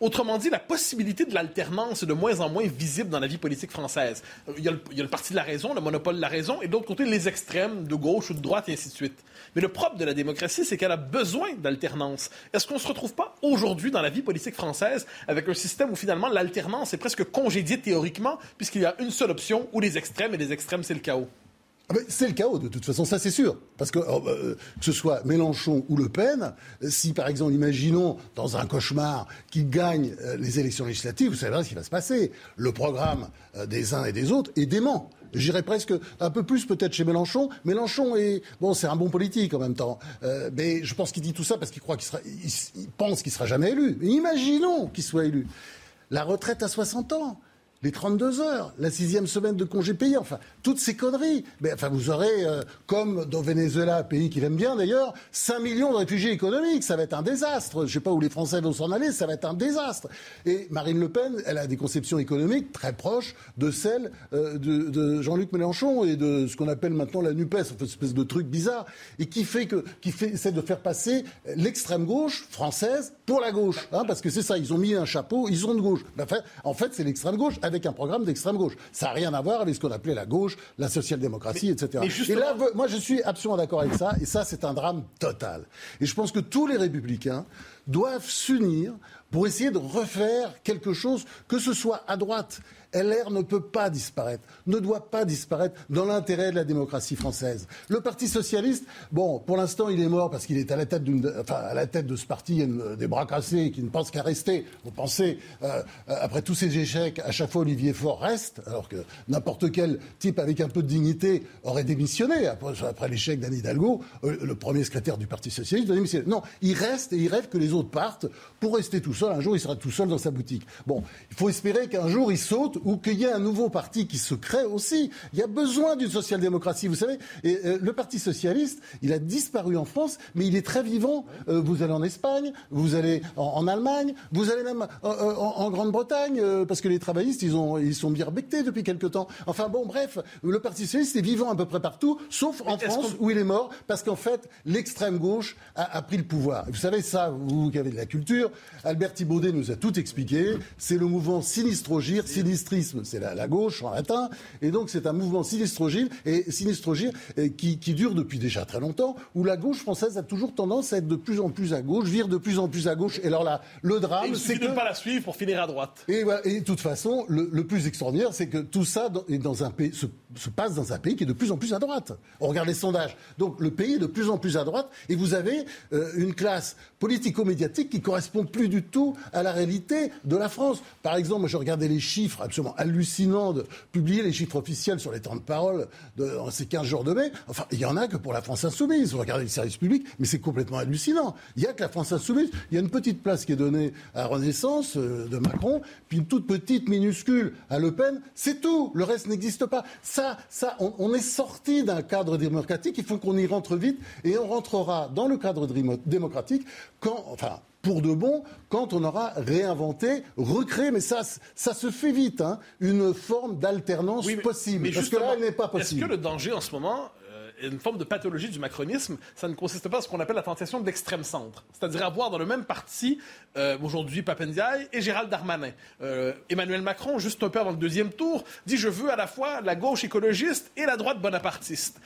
Autrement dit, la possibilité de l'alternance est de moins en moins visible dans la vie politique française. Il y, a le, parti de la raison, le monopole de la raison, et d'autre côté, les extrêmes de gauche ou de droite, et ainsi de suite. Mais le propre de la démocratie, c'est qu'elle a besoin d'alternance. Est-ce qu'on ne se retrouve pas aujourd'hui dans la vie politique française avec un système où finalement l'alternance est presque congédiée théoriquement, puisqu'il y a une seule option, ou les extrêmes, et les extrêmes, c'est le chaos? Ah, c'est le chaos, de toute façon, ça c'est sûr. Parce que oh, euh, que ce soit Mélenchon ou Le Pen, si par exemple, imaginons dans un cauchemar qu'ils gagnent euh, les élections législatives, vous savez ce qui va se passer. Le programme euh, des uns et des autres est dément. J'irais presque un peu plus peut-être chez Mélenchon. Mélenchon est bon, c'est un bon politique en même temps, mais je pense qu'il dit tout ça parce qu'il croit qu'il sera, pense qu'il sera jamais élu. Mais imaginons qu'il soit élu. La retraite à 60 ans les 32 heures, la sixième semaine de congé payé, enfin, toutes ces conneries. Mais enfin, vous aurez, euh, comme dans Venezuela, pays qu'il aime bien d'ailleurs, 5 millions de réfugiés économiques. Ça va être un désastre. Je ne sais pas où les Français vont s'en aller, ça va être un désastre. Et Marine Le Pen, elle a des conceptions économiques très proches de celles euh, de, Jean-Luc Mélenchon et de ce qu'on appelle maintenant la NUPES, enfin, une espèce de truc bizarre, et qui fait que, qui essaie de faire passer l'extrême gauche française pour la gauche. Hein, parce que c'est ça, ils ont mis un chapeau, ils sont de gauche. Enfin, en fait, c'est l'extrême gauche avec un programme d'extrême gauche. Ça n'a rien à voir avec ce qu'on appelait la gauche, la social-démocratie, etc. Et là, moi, je suis absolument d'accord avec ça, et ça, c'est un drame total. Et je pense que tous les républicains doivent s'unir pour essayer de refaire quelque chose, que ce soit à droite LR ne peut pas disparaître, ne doit pas disparaître dans l'intérêt de la démocratie française. Le Parti socialiste, bon, pour l'instant, il est mort parce qu'il est à la tête de ce parti, il des bras cassés, qui ne pense qu'à rester. Vous pensez, euh, après tous ces échecs, à chaque fois Olivier Faure reste, alors que n'importe quel type avec un peu de dignité aurait démissionné après, l'échec d'Anne Hidalgo, euh, le premier secrétaire du Parti socialiste. Non, il reste et il rêve que les autres partent pour rester tout seul. Un jour, il sera tout seul dans sa boutique. Bon, il faut espérer qu'un jour il saute ou qu'il y ait un nouveau parti qui se crée aussi. Il y a besoin d'une social-démocratie, vous savez. Et euh, le Parti socialiste, il a disparu en France, mais il est très vivant. Euh, vous allez en Espagne, vous allez en, Allemagne, vous allez même euh, en, Grande-Bretagne, parce que les travaillistes, ils ils, ont, ils sont bectés depuis quelque temps. Enfin bon, bref, le Parti socialiste est vivant à peu près partout, sauf en France où il est mort, parce qu'en fait, l'extrême gauche a, pris le pouvoir. Vous savez ça, vous qui avez de la culture, Albert Thibaudet nous a tout expliqué. C'est le mouvement sinistrogir, sinistrisme, c'est la, gauche en latin, et donc c'est un mouvement sinistrogir et sinistrogir qui, qui dure depuis déjà très longtemps, où la gauche française a toujours tendance à être de plus en plus à gauche, vire de plus en plus à gauche. Et alors là, le drame, c'est que ne pas la suivre pour finir à droite. Et, et de toute façon, le, plus extraordinaire, c'est que tout ça est dans un pays, se, passe dans un pays qui est de plus en plus à droite. On regarde les sondages. Donc le pays est de plus en plus à droite, et vous avez euh, une classe politico-médiatique qui correspond plus du tout à la réalité de la France. Par exemple, je regardais les chiffres absolument hallucinants de publier les chiffres officiels sur les temps de parole de, ces 15 jours de mai. Enfin, il y en a que pour la France insoumise. Vous regardez les services publics, mais c'est complètement hallucinant. Il y a que la France insoumise. Il y a une petite place qui est donnée à Renaissance euh, de Macron, puis une toute petite minuscule à Le Pen. C'est tout. Le reste n'existe pas. Ça, ça, on, est sorti d'un cadre démocratique. Il faut qu'on y rentre vite, et on rentrera dans le cadre démocratique quand, enfin, pour de bon quand on aura réinventé, recréé, mais ça, ça se fait vite, hein, une forme d'alternance possible. parce que là, elle n'est pas possible. Est-ce que le danger en ce moment, une forme de pathologie du macronisme, ça ne consiste pas à ce qu'on appelle la tentation de l'extrême centre. C'est-à-dire avoir dans le même parti, euh, aujourd'hui, Papendiaï et Gérald Darmanin. Euh, Emmanuel Macron, juste un peu avant le deuxième tour, dit Je veux à la fois la gauche écologiste et la droite bonapartiste.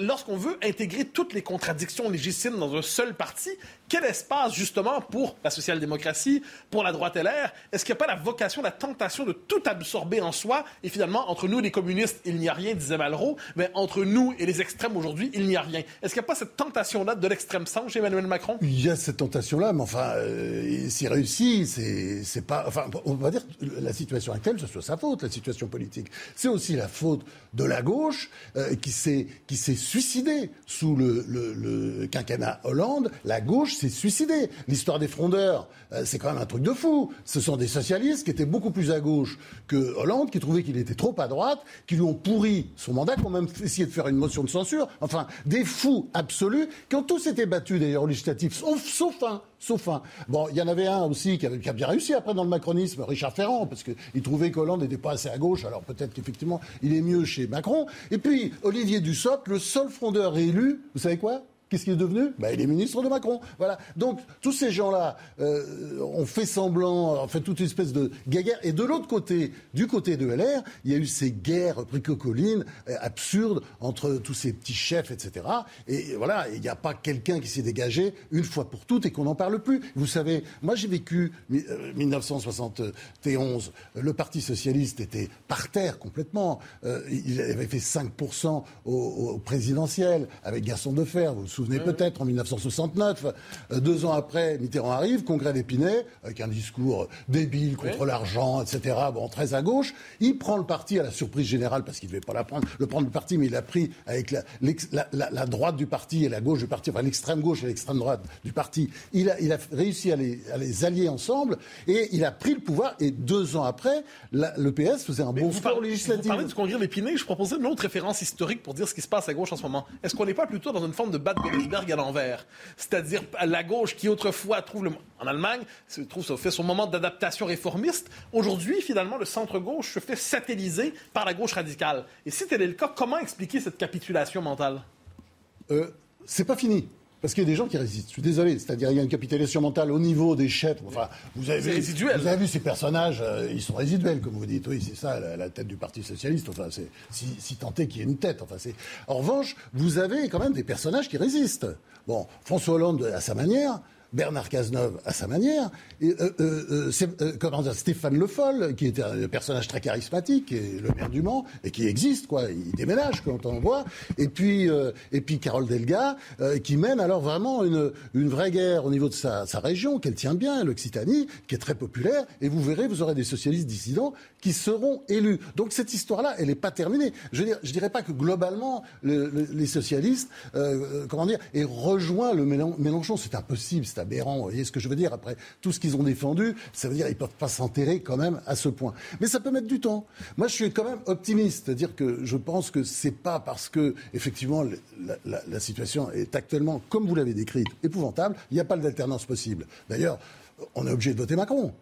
Lorsqu'on veut intégrer toutes les contradictions légitimes dans un seul parti, quel espace, justement, pour la social-démocratie, pour la droite LR Est-ce qu'il n'y a pas la vocation, la tentation de tout absorber en soi? Et finalement, entre nous et les communistes, il n'y a rien, disait Malraux, mais entre nous et les extrêmes aujourd'hui, il n'y a rien. Est-ce qu'il n'y a pas cette tentation-là de l'extrême centre chez Emmanuel Macron? Il y a cette tentation-là, mais enfin, euh, s'il réussit, c'est pas. Enfin, on va dire la situation actuelle, ce soit sa faute, la situation politique. C'est aussi la faute de la gauche euh, qui s'est suicidée sous le quinquennat Hollande. La gauche s'est suicidée. L'histoire des frondeurs, euh, c'est quand même un truc de fou. Ce sont des socialistes qui étaient beaucoup plus à gauche que Hollande, qui trouvaient qu'il était trop à droite, qui lui ont pourri son mandat, qui ont même essayé de faire une motion de censure. Enfin, des fous absolus qui ont tous été battus d'ailleurs au législatif, sauf, un. Sauf un. Bon, il y en avait un aussi qui, avait, a bien réussi après dans le macronisme, Richard Ferrand, parce qu'il trouvait qu'Hollande n'était pas assez à gauche, alors peut-être qu'effectivement il est mieux chez Macron. Et puis Olivier Dussopt, le seul frondeur réélu, vous savez quoi? Qu'est-ce qu'il est devenu? Bah, Il est ministre de Macron. Voilà. Donc, tous ces gens-là euh, ont fait semblant, ont fait toute une espèce de guerre. Et de l'autre côté, du côté de LR, il y a eu ces guerres bricocolines euh, absurdes entre tous ces petits chefs, etc. Et voilà, il n'y a pas quelqu'un qui s'est dégagé une fois pour toutes et qu'on n'en parle plus. Vous savez, moi j'ai vécu 1971. Euh, le Parti socialiste était par terre complètement. Euh, il avait fait 5% au, au, présidentiel avec Garçon de Fer. Vous vous souvenez peut-être, en 1969, euh, deux ans après, Mitterrand arrive, congrès d'Épinay, avec un discours débile contre l'argent, etc., bon, très à gauche. Il prend le parti à la surprise générale, parce qu'il ne devait pas la prendre, le prendre le parti, mais il l'a pris avec la, la, droite du parti et la gauche du parti, enfin l'extrême gauche et l'extrême droite du parti. Il a, il a réussi à les, à les, allier ensemble et il a pris le pouvoir. Et deux ans après, le PS faisait un bon score législatif. Vous parlez du congrès d'Épinay, je proposais une autre référence historique pour dire ce qui se passe à gauche en ce moment. Est-ce qu'on n'est pas plutôt dans une forme de à l'envers. C'est-à-dire la gauche qui autrefois trouve le, en Allemagne trouve ça fait son moment d'adaptation réformiste. Aujourd'hui, finalement, le centre-gauche se fait satelliser par la gauche radicale. Et si tel est le cas, comment expliquer cette capitulation mentale? Euh, C'est pas fini. Parce qu'il y a des gens qui résistent. Je suis désolé. C'est-à-dire, il y a une capitulation mentale au niveau des chefs. Enfin, vous avez, vu, vous avez vu ces personnages, euh, ils sont résiduels, comme vous dites. Oui, c'est ça, la, tête du Parti Socialiste. Enfin, c'est si, si tenté qu'il y ait une tête. Enfin, c'est. En revanche, vous avez quand même des personnages qui résistent. Bon, François Hollande, à sa manière, Bernard Cazeneuve à sa manière, et, euh, euh, euh, Stéphane Le Foll, qui était un personnage très charismatique, et le maire du Mans, et qui existe, quoi, il déménage quand on voit, et puis, et puis Carole Delga, qui mène alors vraiment une, une vraie guerre au niveau de sa, sa région, qu'elle tient bien, l'Occitanie, qui est très populaire, et vous verrez, vous aurez des socialistes dissidents qui seront élus. Donc cette histoire-là, elle n'est pas terminée. Je ne dirais pas que globalement, les socialistes, comment dire, aient rejoint le Mélenchon, c'est impossible, aberrant. Vous voyez ce que je veux dire Après tout ce qu'ils ont défendu, ça veut dire qu'ils ne peuvent pas s'enterrer quand même à ce point. Mais ça peut mettre du temps. Moi, je suis quand même optimiste. C'est-à-dire que je pense que c'est pas parce que, effectivement, la situation est actuellement, comme vous l'avez décrite, épouvantable, il n'y a pas d'alternance possible. D'ailleurs, on est obligé de voter Macron.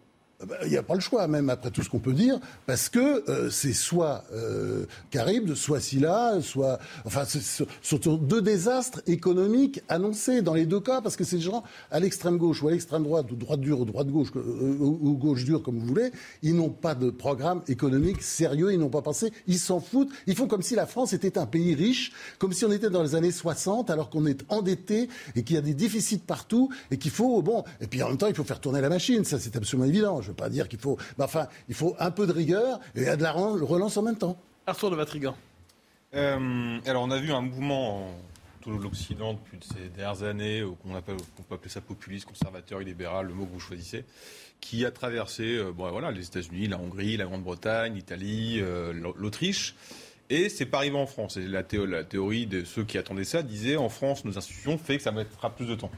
Euh, bah, il n'y a pas le choix, même après tout ce qu'on peut dire, parce que euh, c'est soit euh, Carib, soit Silla, soit. Enfin, ce sont deux désastres économiques annoncés dans les deux cas, parce que ces gens, à l'extrême gauche ou à l'extrême droite, ou droite dure ou droite gauche, ou gauche dure, comme vous voulez, ils n'ont pas de programme économique sérieux, ils n'ont pas pensé, ils s'en foutent. Ils font comme si la France était un pays riche, comme si on était dans les années 60, alors qu'on est endetté et qu'il y a des déficits partout, et qu'il faut. Bon, et puis en même temps, il faut faire tourner la machine, ça c'est absolument évident. Je ne veux pas dire qu'il faut. Mais enfin, il faut un peu de rigueur et de la relance en même temps. Arthur de Vatrigan. Euh, alors, on a vu un mouvement en tout l'Occident depuis ces dernières années, qu'on peut appeler ça populiste, conservateur, libéral, le mot que vous choisissez, qui a traversé euh, bon, voilà, les États-Unis, la Hongrie, la Grande-Bretagne, l'Italie, euh, l'Autriche. Et c'est pas arrivé en France. Et la, la, théorie de ceux qui attendaient ça disait en France, nos institutions fait que ça mettra plus de temps.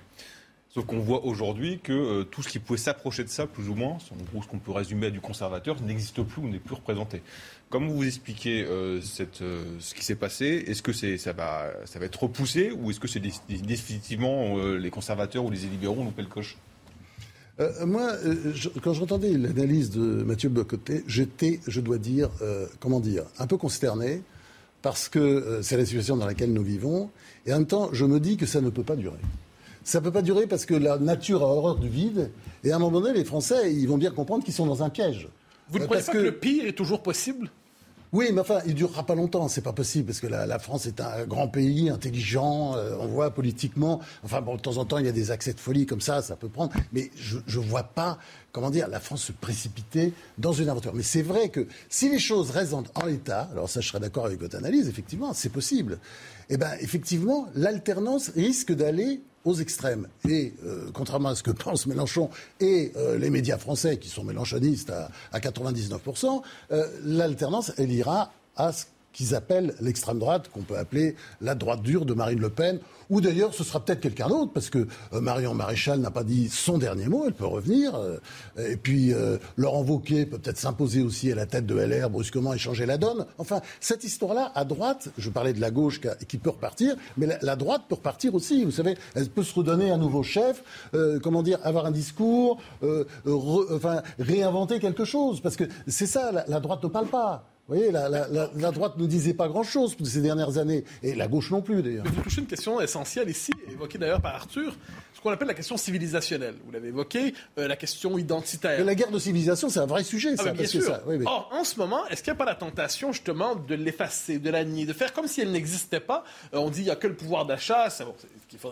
Sauf qu'on voit aujourd'hui que euh, tout ce qui pouvait s'approcher de ça, plus ou moins, en gros ce qu'on peut résumer à du conservateur, n'existe plus ou n'est plus représenté. Comment vous expliquez euh, euh, ce qui s'est passé Est-ce que ça, va, être repoussé ou est-ce que c'est définitivement les conservateurs ou les libéraux nous le coche? Moi, quand j'entendais l'analyse de Mathieu Bocoté, j'étais, je dois dire, comment dire, un peu consterné parce que c'est la situation dans laquelle nous vivons, et en même temps, je me dis que ça ne peut pas durer ça ne peut pas durer parce que la nature a horreur du vide. Et à un moment donné, les Français, ils vont bien comprendre qu'ils sont dans un piège. Vous ne croyez pas que... le pire est toujours possible? Oui, mais enfin, il durera pas longtemps, c'est pas possible, parce que la, France est un grand pays, intelligent, euh, on voit politiquement, enfin bon, de temps en temps, il y a des accès de folie comme ça, ça peut prendre, mais je ne vois pas, comment dire, la France se précipiter dans une aventure. Mais c'est vrai que si les choses restent en, l'état, alors ça je serais d'accord avec votre analyse, effectivement, c'est possible, eh bien effectivement, l'alternance risque d'aller aux extrêmes. Et euh, contrairement à ce que *laughs* pensent Mélenchon et euh, les médias français, qui sont mélenchonistes à, 99%, euh, l'alternance, elle ira à ce qu'ils appellent l'extrême droite, qu'on peut appeler la droite dure de Marine Le Pen, ou d'ailleurs ce sera peut-être quelqu'un d'autre, parce que euh, Marion Maréchal n'a pas dit son dernier mot, elle peut revenir, euh, et puis euh, Laurent Wauquiez peut peut-être s'imposer aussi à la tête de LR brusquement et changer la donne. Enfin, cette histoire-là, à droite, je parlais de la gauche qui peut repartir, mais la, droite peut repartir aussi, vous savez, elle peut se redonner un nouveau chef, comment dire, avoir un discours, enfin, réinventer quelque chose, parce que c'est ça, la droite ne parle pas. Vous voyez, la, droite ne disait pas grand-chose ces dernières années, et la gauche non plus d'ailleurs. Vous touchez une question essentielle ici, évoquée d'ailleurs par Arthur, ce qu'on appelle la question civilisationnelle. Vous l'avez évoqué, euh, la question identitaire. la guerre de civilisation, c'est un vrai sujet, ah, ça. bien sûr. Or, en ce moment, est-ce qu'il n'y a pas la tentation justement de l'effacer, de la nier, de faire comme si elle n'existait pas? Euh, On dit il n'y a que le pouvoir d'achat, c'est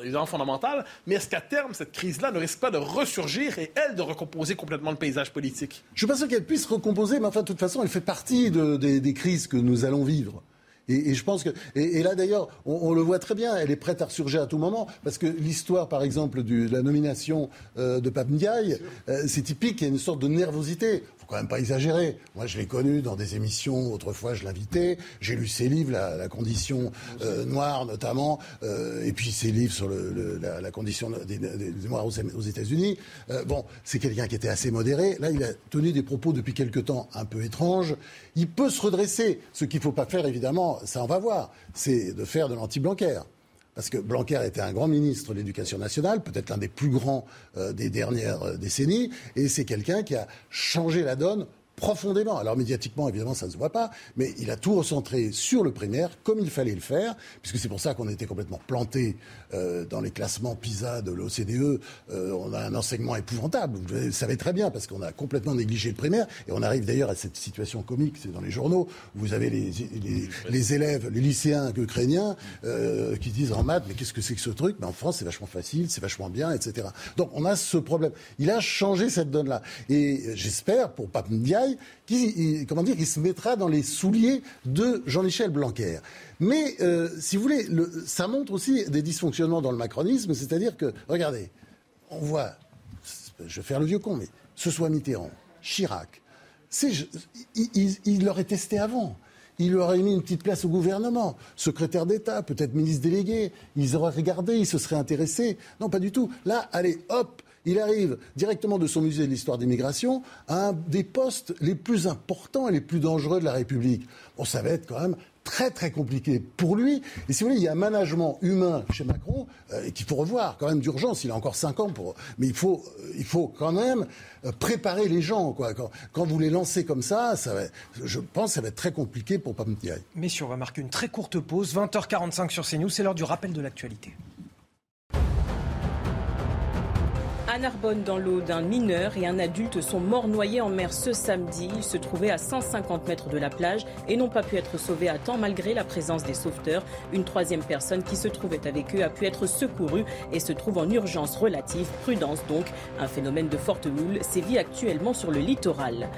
évidemment fondamental, mais est-ce qu'à terme, cette crise-là ne risque pas de ressurgir et, elle, de recomposer complètement le paysage politique? Je ne suis pas sûr qu'elle puisse recomposer, mais enfin, de toute façon, elle fait partie de des, crises que nous allons vivre. Et, je pense que et, là d'ailleurs on, le voit très bien, elle est prête à ressurgir à tout moment parce que l'histoire par exemple de la nomination euh, de Pape Ndiaye, euh, c'est typique, il y a une sorte de nervosité quand même pas exagérer. Moi, je l'ai connu dans des émissions, autrefois je l'invitais, j'ai lu ses livres, La, condition euh, noire notamment, et puis ses livres sur le, la, condition des, Noirs aux, États-Unis. Bon, c'est quelqu'un qui était assez modéré. Là, il a tenu des propos depuis quelque temps un peu étranges. Il peut se redresser. Ce qu'il ne faut pas faire, évidemment, ça on va voir, c'est de faire de l'anti-Blanquer. Parce que Blanquer était un grand ministre de l'Éducation nationale, peut-être l'un des plus grands des dernières décennies, et c'est quelqu'un qui a changé la donne profondément. Alors médiatiquement, évidemment, ça ne se voit pas, mais il a tout recentré sur le primaire, comme il fallait le faire, puisque c'est pour ça qu'on était complètement planté euh, dans les classements PISA de l'OCDE. Euh, on a un enseignement épouvantable, vous le savez très bien, parce qu'on a complètement négligé le primaire, et on arrive d'ailleurs à cette situation comique, c'est dans les journaux, où vous avez les, les, élèves, les lycéens ukrainiens, euh, qui disent en maths, mais qu'est-ce que c'est que ce truc? Mais en France, c'est vachement facile, c'est vachement bien, etc. Donc on a ce problème. Il a changé cette donne-là. Et j'espère, pour Pape Ndiaye, qui, comment se mettra dans les souliers de Jean-Michel Blanquer. Mais, euh, si vous voulez, ça montre aussi des dysfonctionnements dans le macronisme, c'est-à-dire que, regardez, on voit, je vais faire le vieux con, mais ce soit Mitterrand, Chirac, il, il l'aurait testé avant il aurait mis une petite place au gouvernement, secrétaire d'État, peut-être ministre délégué. Ils auraient regardé, ils se seraient intéressés. Non, pas du tout. Là, allez, hop, il arrive directement de son musée de l'histoire des migrations à un des postes les plus importants et les plus dangereux de la République. Bon, ça va être quand même très très compliqué pour lui. Et si vous voulez, il y a un management humain chez Macron euh, qu'il faut revoir quand même d'urgence. Il a encore 5 ans pour, mais il faut, euh, il faut quand même euh, préparer les gens. Quand, vous les lancez comme ça, ça va, je pense que ça va être très compliqué pour Pamtiaï. Messieurs, on va marquer une très courte pause. 20h45 sur CNews, c'est l'heure du rappel de l'actualité. À Narbonne, dans l'eau, d'un mineur et un adulte sont morts noyés en mer ce samedi. Ils se trouvaient à 150 mètres de la plage et n'ont pas pu être sauvés à temps malgré la présence des sauveteurs. Une troisième personne qui se trouvait avec eux a pu être secourue et se trouve en urgence relative. Prudence donc. Un phénomène de forte houle sévit actuellement sur le littoral.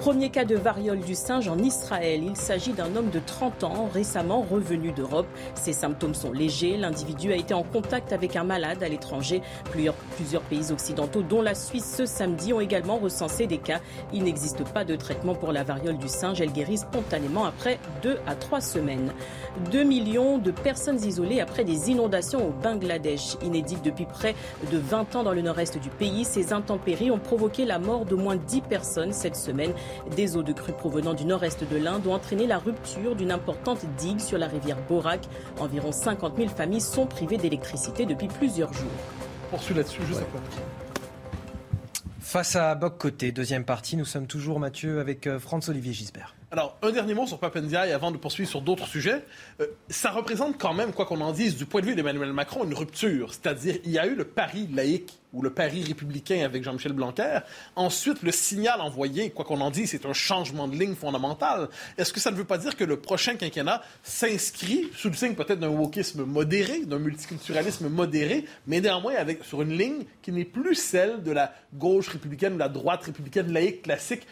Premier cas de variole du singe en Israël. Il s'agit d'un homme de 30 ans récemment revenu d'Europe. Ses symptômes sont légers. L'individu a été en contact avec un malade à l'étranger. Plusieurs, plusieurs pays occidentaux, dont la Suisse ce samedi, ont également recensé des cas. Il n'existe pas de traitement pour la variole du singe. Elle guérit spontanément après deux à trois semaines. 2 millions de personnes isolées après des inondations au Bangladesh. Inédites depuis près de 20 ans dans le nord-est du pays, ces intempéries ont provoqué la mort de moins 10 personnes cette semaine. Des eaux de crue provenant du nord-est de l'Inde ont entraîné la rupture d'une importante digue sur la rivière Borak. Environ 50 000 familles sont privées d'électricité depuis plusieurs jours poursuit là-dessus juste après. Face à Boc Côté, deuxième partie, nous sommes toujours, Mathieu, avec euh, Franz-Olivier Gisbert. Alors, un dernier mot sur Papendiaï avant de poursuivre sur d'autres sujets. Euh, ça représente quand même, quoi qu'on en dise, du point de vue d'Emmanuel Macron, une rupture. C'est-à-dire, il y a eu le pari laïque ou le pari républicain avec Jean-Michel Blanquer. Ensuite, le signal envoyé, quoi qu'on en dise, c'est un changement de ligne fondamental. Est-ce que ça ne veut pas dire que le prochain quinquennat s'inscrit sous le signe peut-être d'un wokisme modéré, d'un multiculturalisme modéré, mais néanmoins avec, sur une ligne qui n'est plus celle de la gauche républicaine ou la droite républicaine laïque classique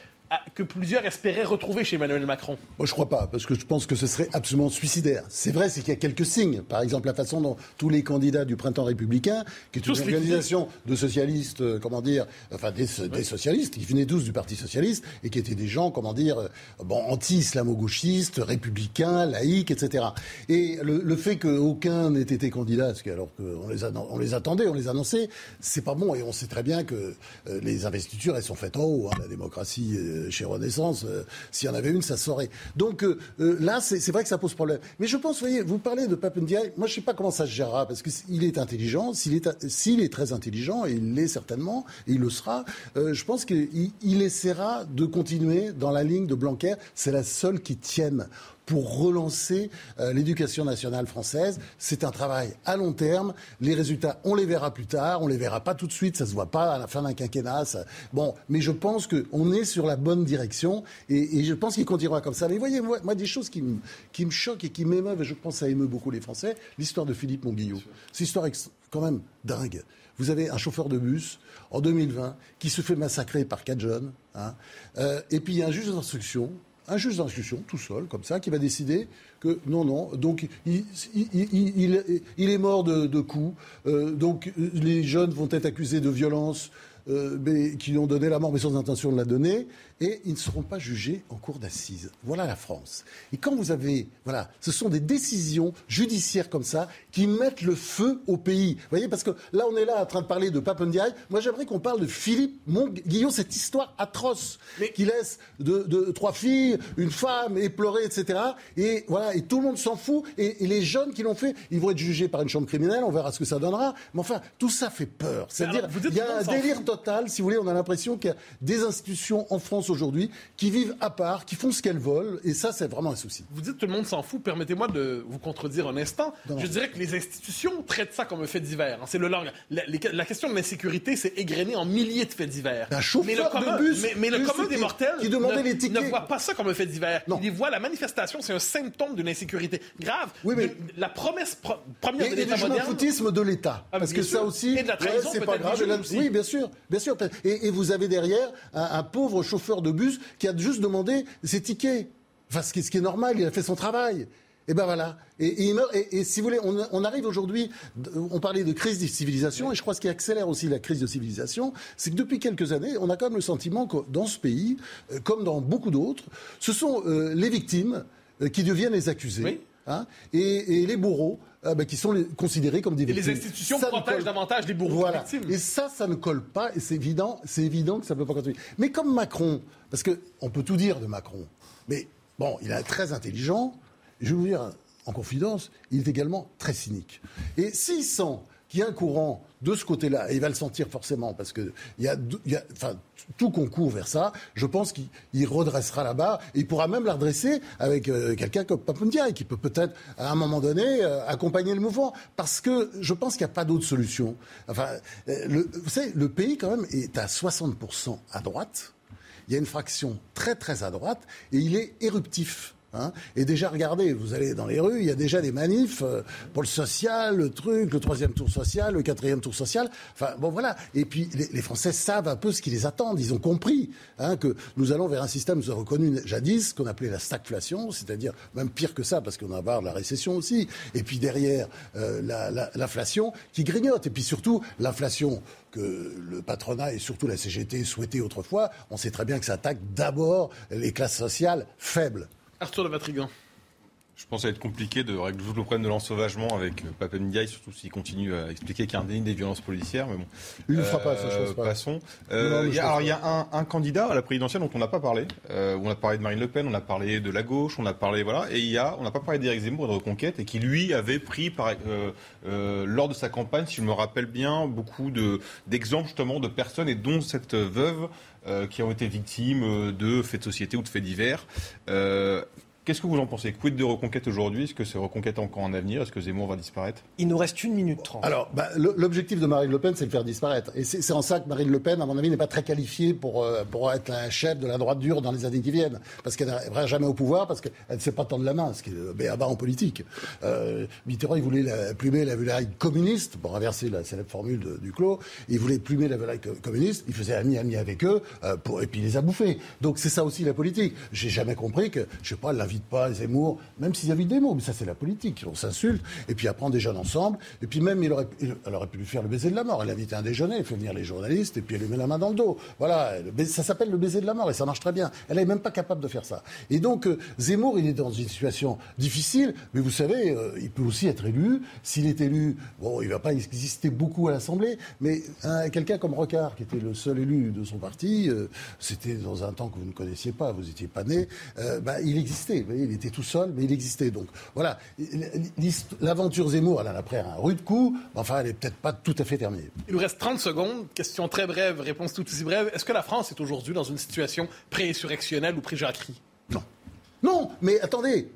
que plusieurs espéraient retrouver chez Emmanuel Macron Moi, je crois pas, parce que je pense que ce serait absolument suicidaire. C'est vrai, c'est qu'il y a quelques signes. Par exemple, la façon dont tous les candidats du printemps républicain, qui est une organisation de socialistes, euh, comment dire, enfin des, socialistes, qui venaient tous du Parti socialiste et qui étaient des gens, comment dire, euh, bon, anti-islamo-gauchistes, républicains, laïcs, etc. Et le, fait qu'aucun n'ait été candidat, parce que, alors qu'on les, on les attendait, on les annonçait, c'est pas bon. Et on sait très bien que euh, les investitures, elles sont faites en haut. Hein, la démocratie chez Renaissance. Euh, s'il y en avait une, ça saurait. Donc euh, là, c'est vrai que ça pose problème. Mais je pense, vous voyez, vous parlez de Papendiaï, moi je ne sais pas comment ça se gérera, parce qu'il est intelligent, s'il est, s'il est très intelligent, et il l'est certainement, et il le sera, je pense qu'il essaiera de continuer dans la ligne de Blanquer. C'est la seule qui tienne pour relancer euh, l'éducation nationale française. C'est un travail à long terme. Les résultats, on les verra plus tard. On les verra pas tout de suite. Ça se voit pas à la fin d'un quinquennat. Bon, mais je pense qu'on est sur la bonne direction et, et je pense qu'il continuera comme ça. Mais voyez, moi, moi des choses qui me, qui me choquent et qui m'émeuvent, et je pense que ça émeut beaucoup les Français, l'histoire de Philippe Monguillot. C'est histoire quand même dingue. Vous avez un chauffeur de bus en 2020 qui se fait massacrer par quatre jeunes. Hein, euh, et puis il y a un juge d'instruction un juge d'instruction, tout seul, comme ça, qui va décider que non, non, donc il, est mort de, coups, euh, donc les jeunes vont être accusés de violence, euh, mais, qui ont donné la mort, mais sans intention de la donner, et ils ne seront pas jugés en cour d'assises. Voilà la France. Et quand vous avez, voilà, ce sont des décisions judiciaires comme ça qui mettent le feu au pays. Vous voyez, parce que là, on est là en train de parler de Papendiaï. Moi, j'aimerais qu'on parle de Philippe Montguillon, cette histoire atroce mais... qui laisse de, trois filles, une femme éplorée, etc. Et voilà, et tout le monde s'en fout. Et, les jeunes qui l'ont fait, ils vont être jugés par une chambre criminelle. On verra ce que ça donnera. Mais enfin, tout ça fait peur. C'est-à-dire, il y a un délire total. Si vous voulez, on a l'impression qu'il y a des institutions en France aujourd'hui qui vivent à part, qui font ce qu'elles veulent, et ça, c'est vraiment un souci. Vous dites tout le monde s'en fout. Permettez-moi de vous contredire un instant. Je dirais que les institutions traitent ça comme un fait divers. C'est le langue. La, question de l'insécurité, c'est égrené en milliers de faits divers. Un chauffeur mais le commun, de bus, mais, le commun des mortels qui demandait ne, les tickets. ne voit pas ça comme un fait divers. Non. Il voit la manifestation, c'est un symptôme d'une insécurité grave. Oui, mais la promesse première et, de l'État moderne. foutisme de l'État. Ah, parce que ça aussi, et de la trahison, c'est pas grave. Oui, bien sûr, bien sûr. Et, vous avez derrière un pauvre chauffeur de bus qui a juste demandé ses tickets. Enfin, ce qui, est normal, il a fait son travail. Et ben voilà. Et, et, si vous voulez, on, arrive aujourd'hui, on parlait de crise de civilisation, et je crois que ce qui accélère aussi la crise de civilisation, c'est que depuis quelques années, on a quand même le sentiment que dans ce pays, euh, comme dans beaucoup d'autres, ce sont euh, les victimes euh, qui deviennent les accusés. Hein, et, les bourreaux ben, qui sont considérés comme des victimes. Et les institutions protègent davantage les bourreaux voilà. victimes. Et ça, ça ne colle pas, et c'est évident, c'est évident que ça ne peut pas continuer. Mais comme Macron, parce qu'on peut tout dire de Macron, mais bon, il est très intelligent, je vais vous dire en confidence, il est également très cynique. Et s'il sent qu'il y a un courant de ce côté-là, et il va le sentir forcément, parce que il y a, enfin, tout concourt vers ça, je pense qu'il redressera là-bas, et il pourra même la redresser avec euh, quelqu'un comme Papundia, qui peut peut-être, à un moment donné, euh, accompagner le mouvement, parce que je pense qu'il n'y a pas d'autre solution. Enfin, euh, le, vous savez, le pays, quand même, est à 60% à droite, il y a une fraction très très à droite, et il est éruptif. Hein. et déjà, regardez, vous allez dans les rues, il y a déjà des manifs euh, pour le social, le truc, le troisième tour social, le quatrième tour social. Enfin, bon, voilà. Et puis, les, Français savent un peu ce qui les attend. Ils ont compris hein, que nous allons vers un système, reconnu jadis, qu'on appelait la stagflation, c'est-à-dire même pire que ça, parce qu'on va avoir la récession aussi. Et puis derrière, euh, l'inflation qui grignote. Et puis surtout, l'inflation que le patronat et surtout la CGT souhaitaient autrefois, on sait très bien que ça attaque d'abord les classes sociales faibles. Arthur de Vatrigan. Je pense que ça va être compliqué de régler tout le problème de l'ensauvagement avec euh, Papen Ndiaye, surtout s'il continue à expliquer qu'il y a un déni des violences policières. Mais bon. Il ne fera pas, ça, je pense pas. Passons. Euh, il y a, alors, il y a un, candidat à la présidentielle dont on n'a pas parlé. Euh, on a parlé de Marine Le Pen, on a parlé de la gauche, on a parlé. Voilà. Et il y a, on n'a pas parlé d'Éric Zemmour et de Reconquête, et qui, lui, avait pris, par, lors de sa campagne, si je me rappelle bien, beaucoup d'exemples, justement, de personnes, et dont cette veuve, qui ont été victimes de faits de société ou de faits divers. Qu'est-ce que vous en pensez? Quid de Reconquête aujourd'hui? Est-ce que c'est Reconquête encore en avenir? Est-ce que Zemmour va disparaître? Il nous reste une minute trente. Alors, bah, l'objectif de Marine Le Pen, c'est de le faire disparaître. Et c'est en ça que Marine Le Pen, à mon avis, n'est pas très qualifiée pour, euh, pour être un chef de la droite dure dans les années qui viennent. Parce qu'elle n'arrivera jamais au pouvoir, parce qu'elle ne sait pas tendre la main, ce qui est bas en politique. Euh, Mitterrand, il voulait la, plumer la volaille communiste, pour inverser la célèbre formule du Duclos. Il voulait plumer la volaille communiste. Il faisait ami-ami avec eux, euh, pour, et puis il les a bouffés. Donc c'est ça aussi la politique. J'ai jamais compris que, je sais pas, pas, Zemmour, même s'il y avait des mots, mais ça c'est la politique, on s'insulte, et puis apprend des jeunes ensemble, et puis même il aurait, elle aurait pu lui faire le baiser de la mort, elle invite un déjeuner, elle fait venir les journalistes, et puis elle lui met la main dans le dos. Voilà, ça s'appelle le baiser de la mort, et ça marche très bien. Elle n'est même pas capable de faire ça. Et donc euh, Zemmour, il est dans une situation difficile, mais vous savez, euh, il peut aussi être élu. S'il est élu, bon, il ne va pas exister beaucoup à l'Assemblée, mais quelqu'un comme Rocard, qui était le seul élu de son parti, euh, c'était dans un temps que vous ne connaissiez pas, vous n'étiez pas né, bah, il existait, voyez, il était tout seul mais il existait. Donc voilà, l'aventure Zemmour, elle a après un rude coup, mais enfin, elle n'est peut-être pas tout à fait terminée. Il nous reste 30 secondes. Question très brève, réponse tout aussi brève. Est-ce que la France est aujourd'hui dans une situation pré-insurrectionnelle ou pré-jacquerie? Non. Non, mais attendez,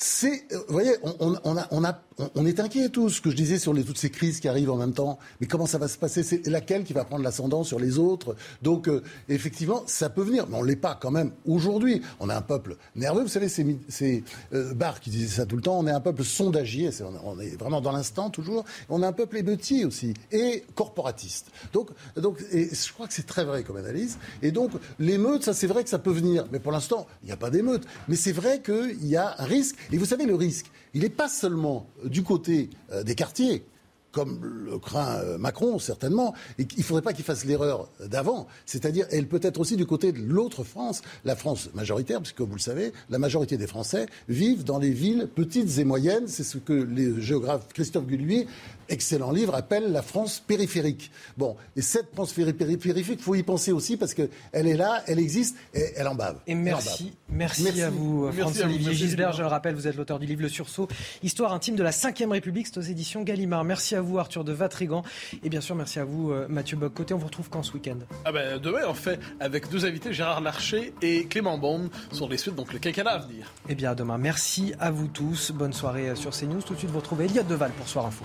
c'est, euh, vous voyez, on, a, on, a, on, est inquiet tous, ce que je disais sur toutes ces crises qui arrivent en même temps. Mais comment ça va se passer? C'est laquelle qui va prendre l'ascendant sur les autres? Donc, euh, effectivement, ça peut venir, mais on l'est pas quand même aujourd'hui. On a un peuple nerveux. Vous savez, c'est, euh, Barr qui disait ça tout le temps. On est un peuple sondagier. on, est vraiment dans l'instant toujours. On est un peuple émeutier aussi et corporatiste. Donc, donc, et je crois que c'est très vrai comme analyse. Et donc, l'émeute, ça, c'est vrai que ça peut venir. Mais pour l'instant, il n'y a pas d'émeute. Mais c'est vrai qu'il y a un risque. Et vous savez, le risque, il n'est pas seulement du côté euh, des quartiers comme le craint euh, Macron, certainement. Et il ne faudrait pas qu'il fasse l'erreur d'avant. C'est-à-dire, elle peut être aussi du côté de l'autre France, la France majoritaire, puisque vous le savez, la majorité des Français vivent dans les villes petites et moyennes. C'est ce que les géographes Christophe Gullier excellent livre, appelle la France périphérique. Bon, et cette France périphérique, il faut y penser aussi parce qu'elle est là, elle existe et elle en bave. Et merci, merci, à vous, François-Olivier Gisbert. Je le rappelle, vous êtes l'auteur du livre Le Sursaut, Histoire intime de la Ve République, c'est aux éditions Gallimard. Merci à vous, Arthur de Vatrigan. Et bien sûr, merci à vous, euh, Mathieu Boccoté. On vous retrouve quand ce week-end? Ah ben, Demain, on fait avec deux invités, Gérard Larcher et Clément Beaune, sur les suites, donc le quinquennat à venir. Eh bien, à demain. Merci à vous tous. Bonne soirée sur CNews. Tout de suite, vous retrouvez Eliade Deval pour Soir Info.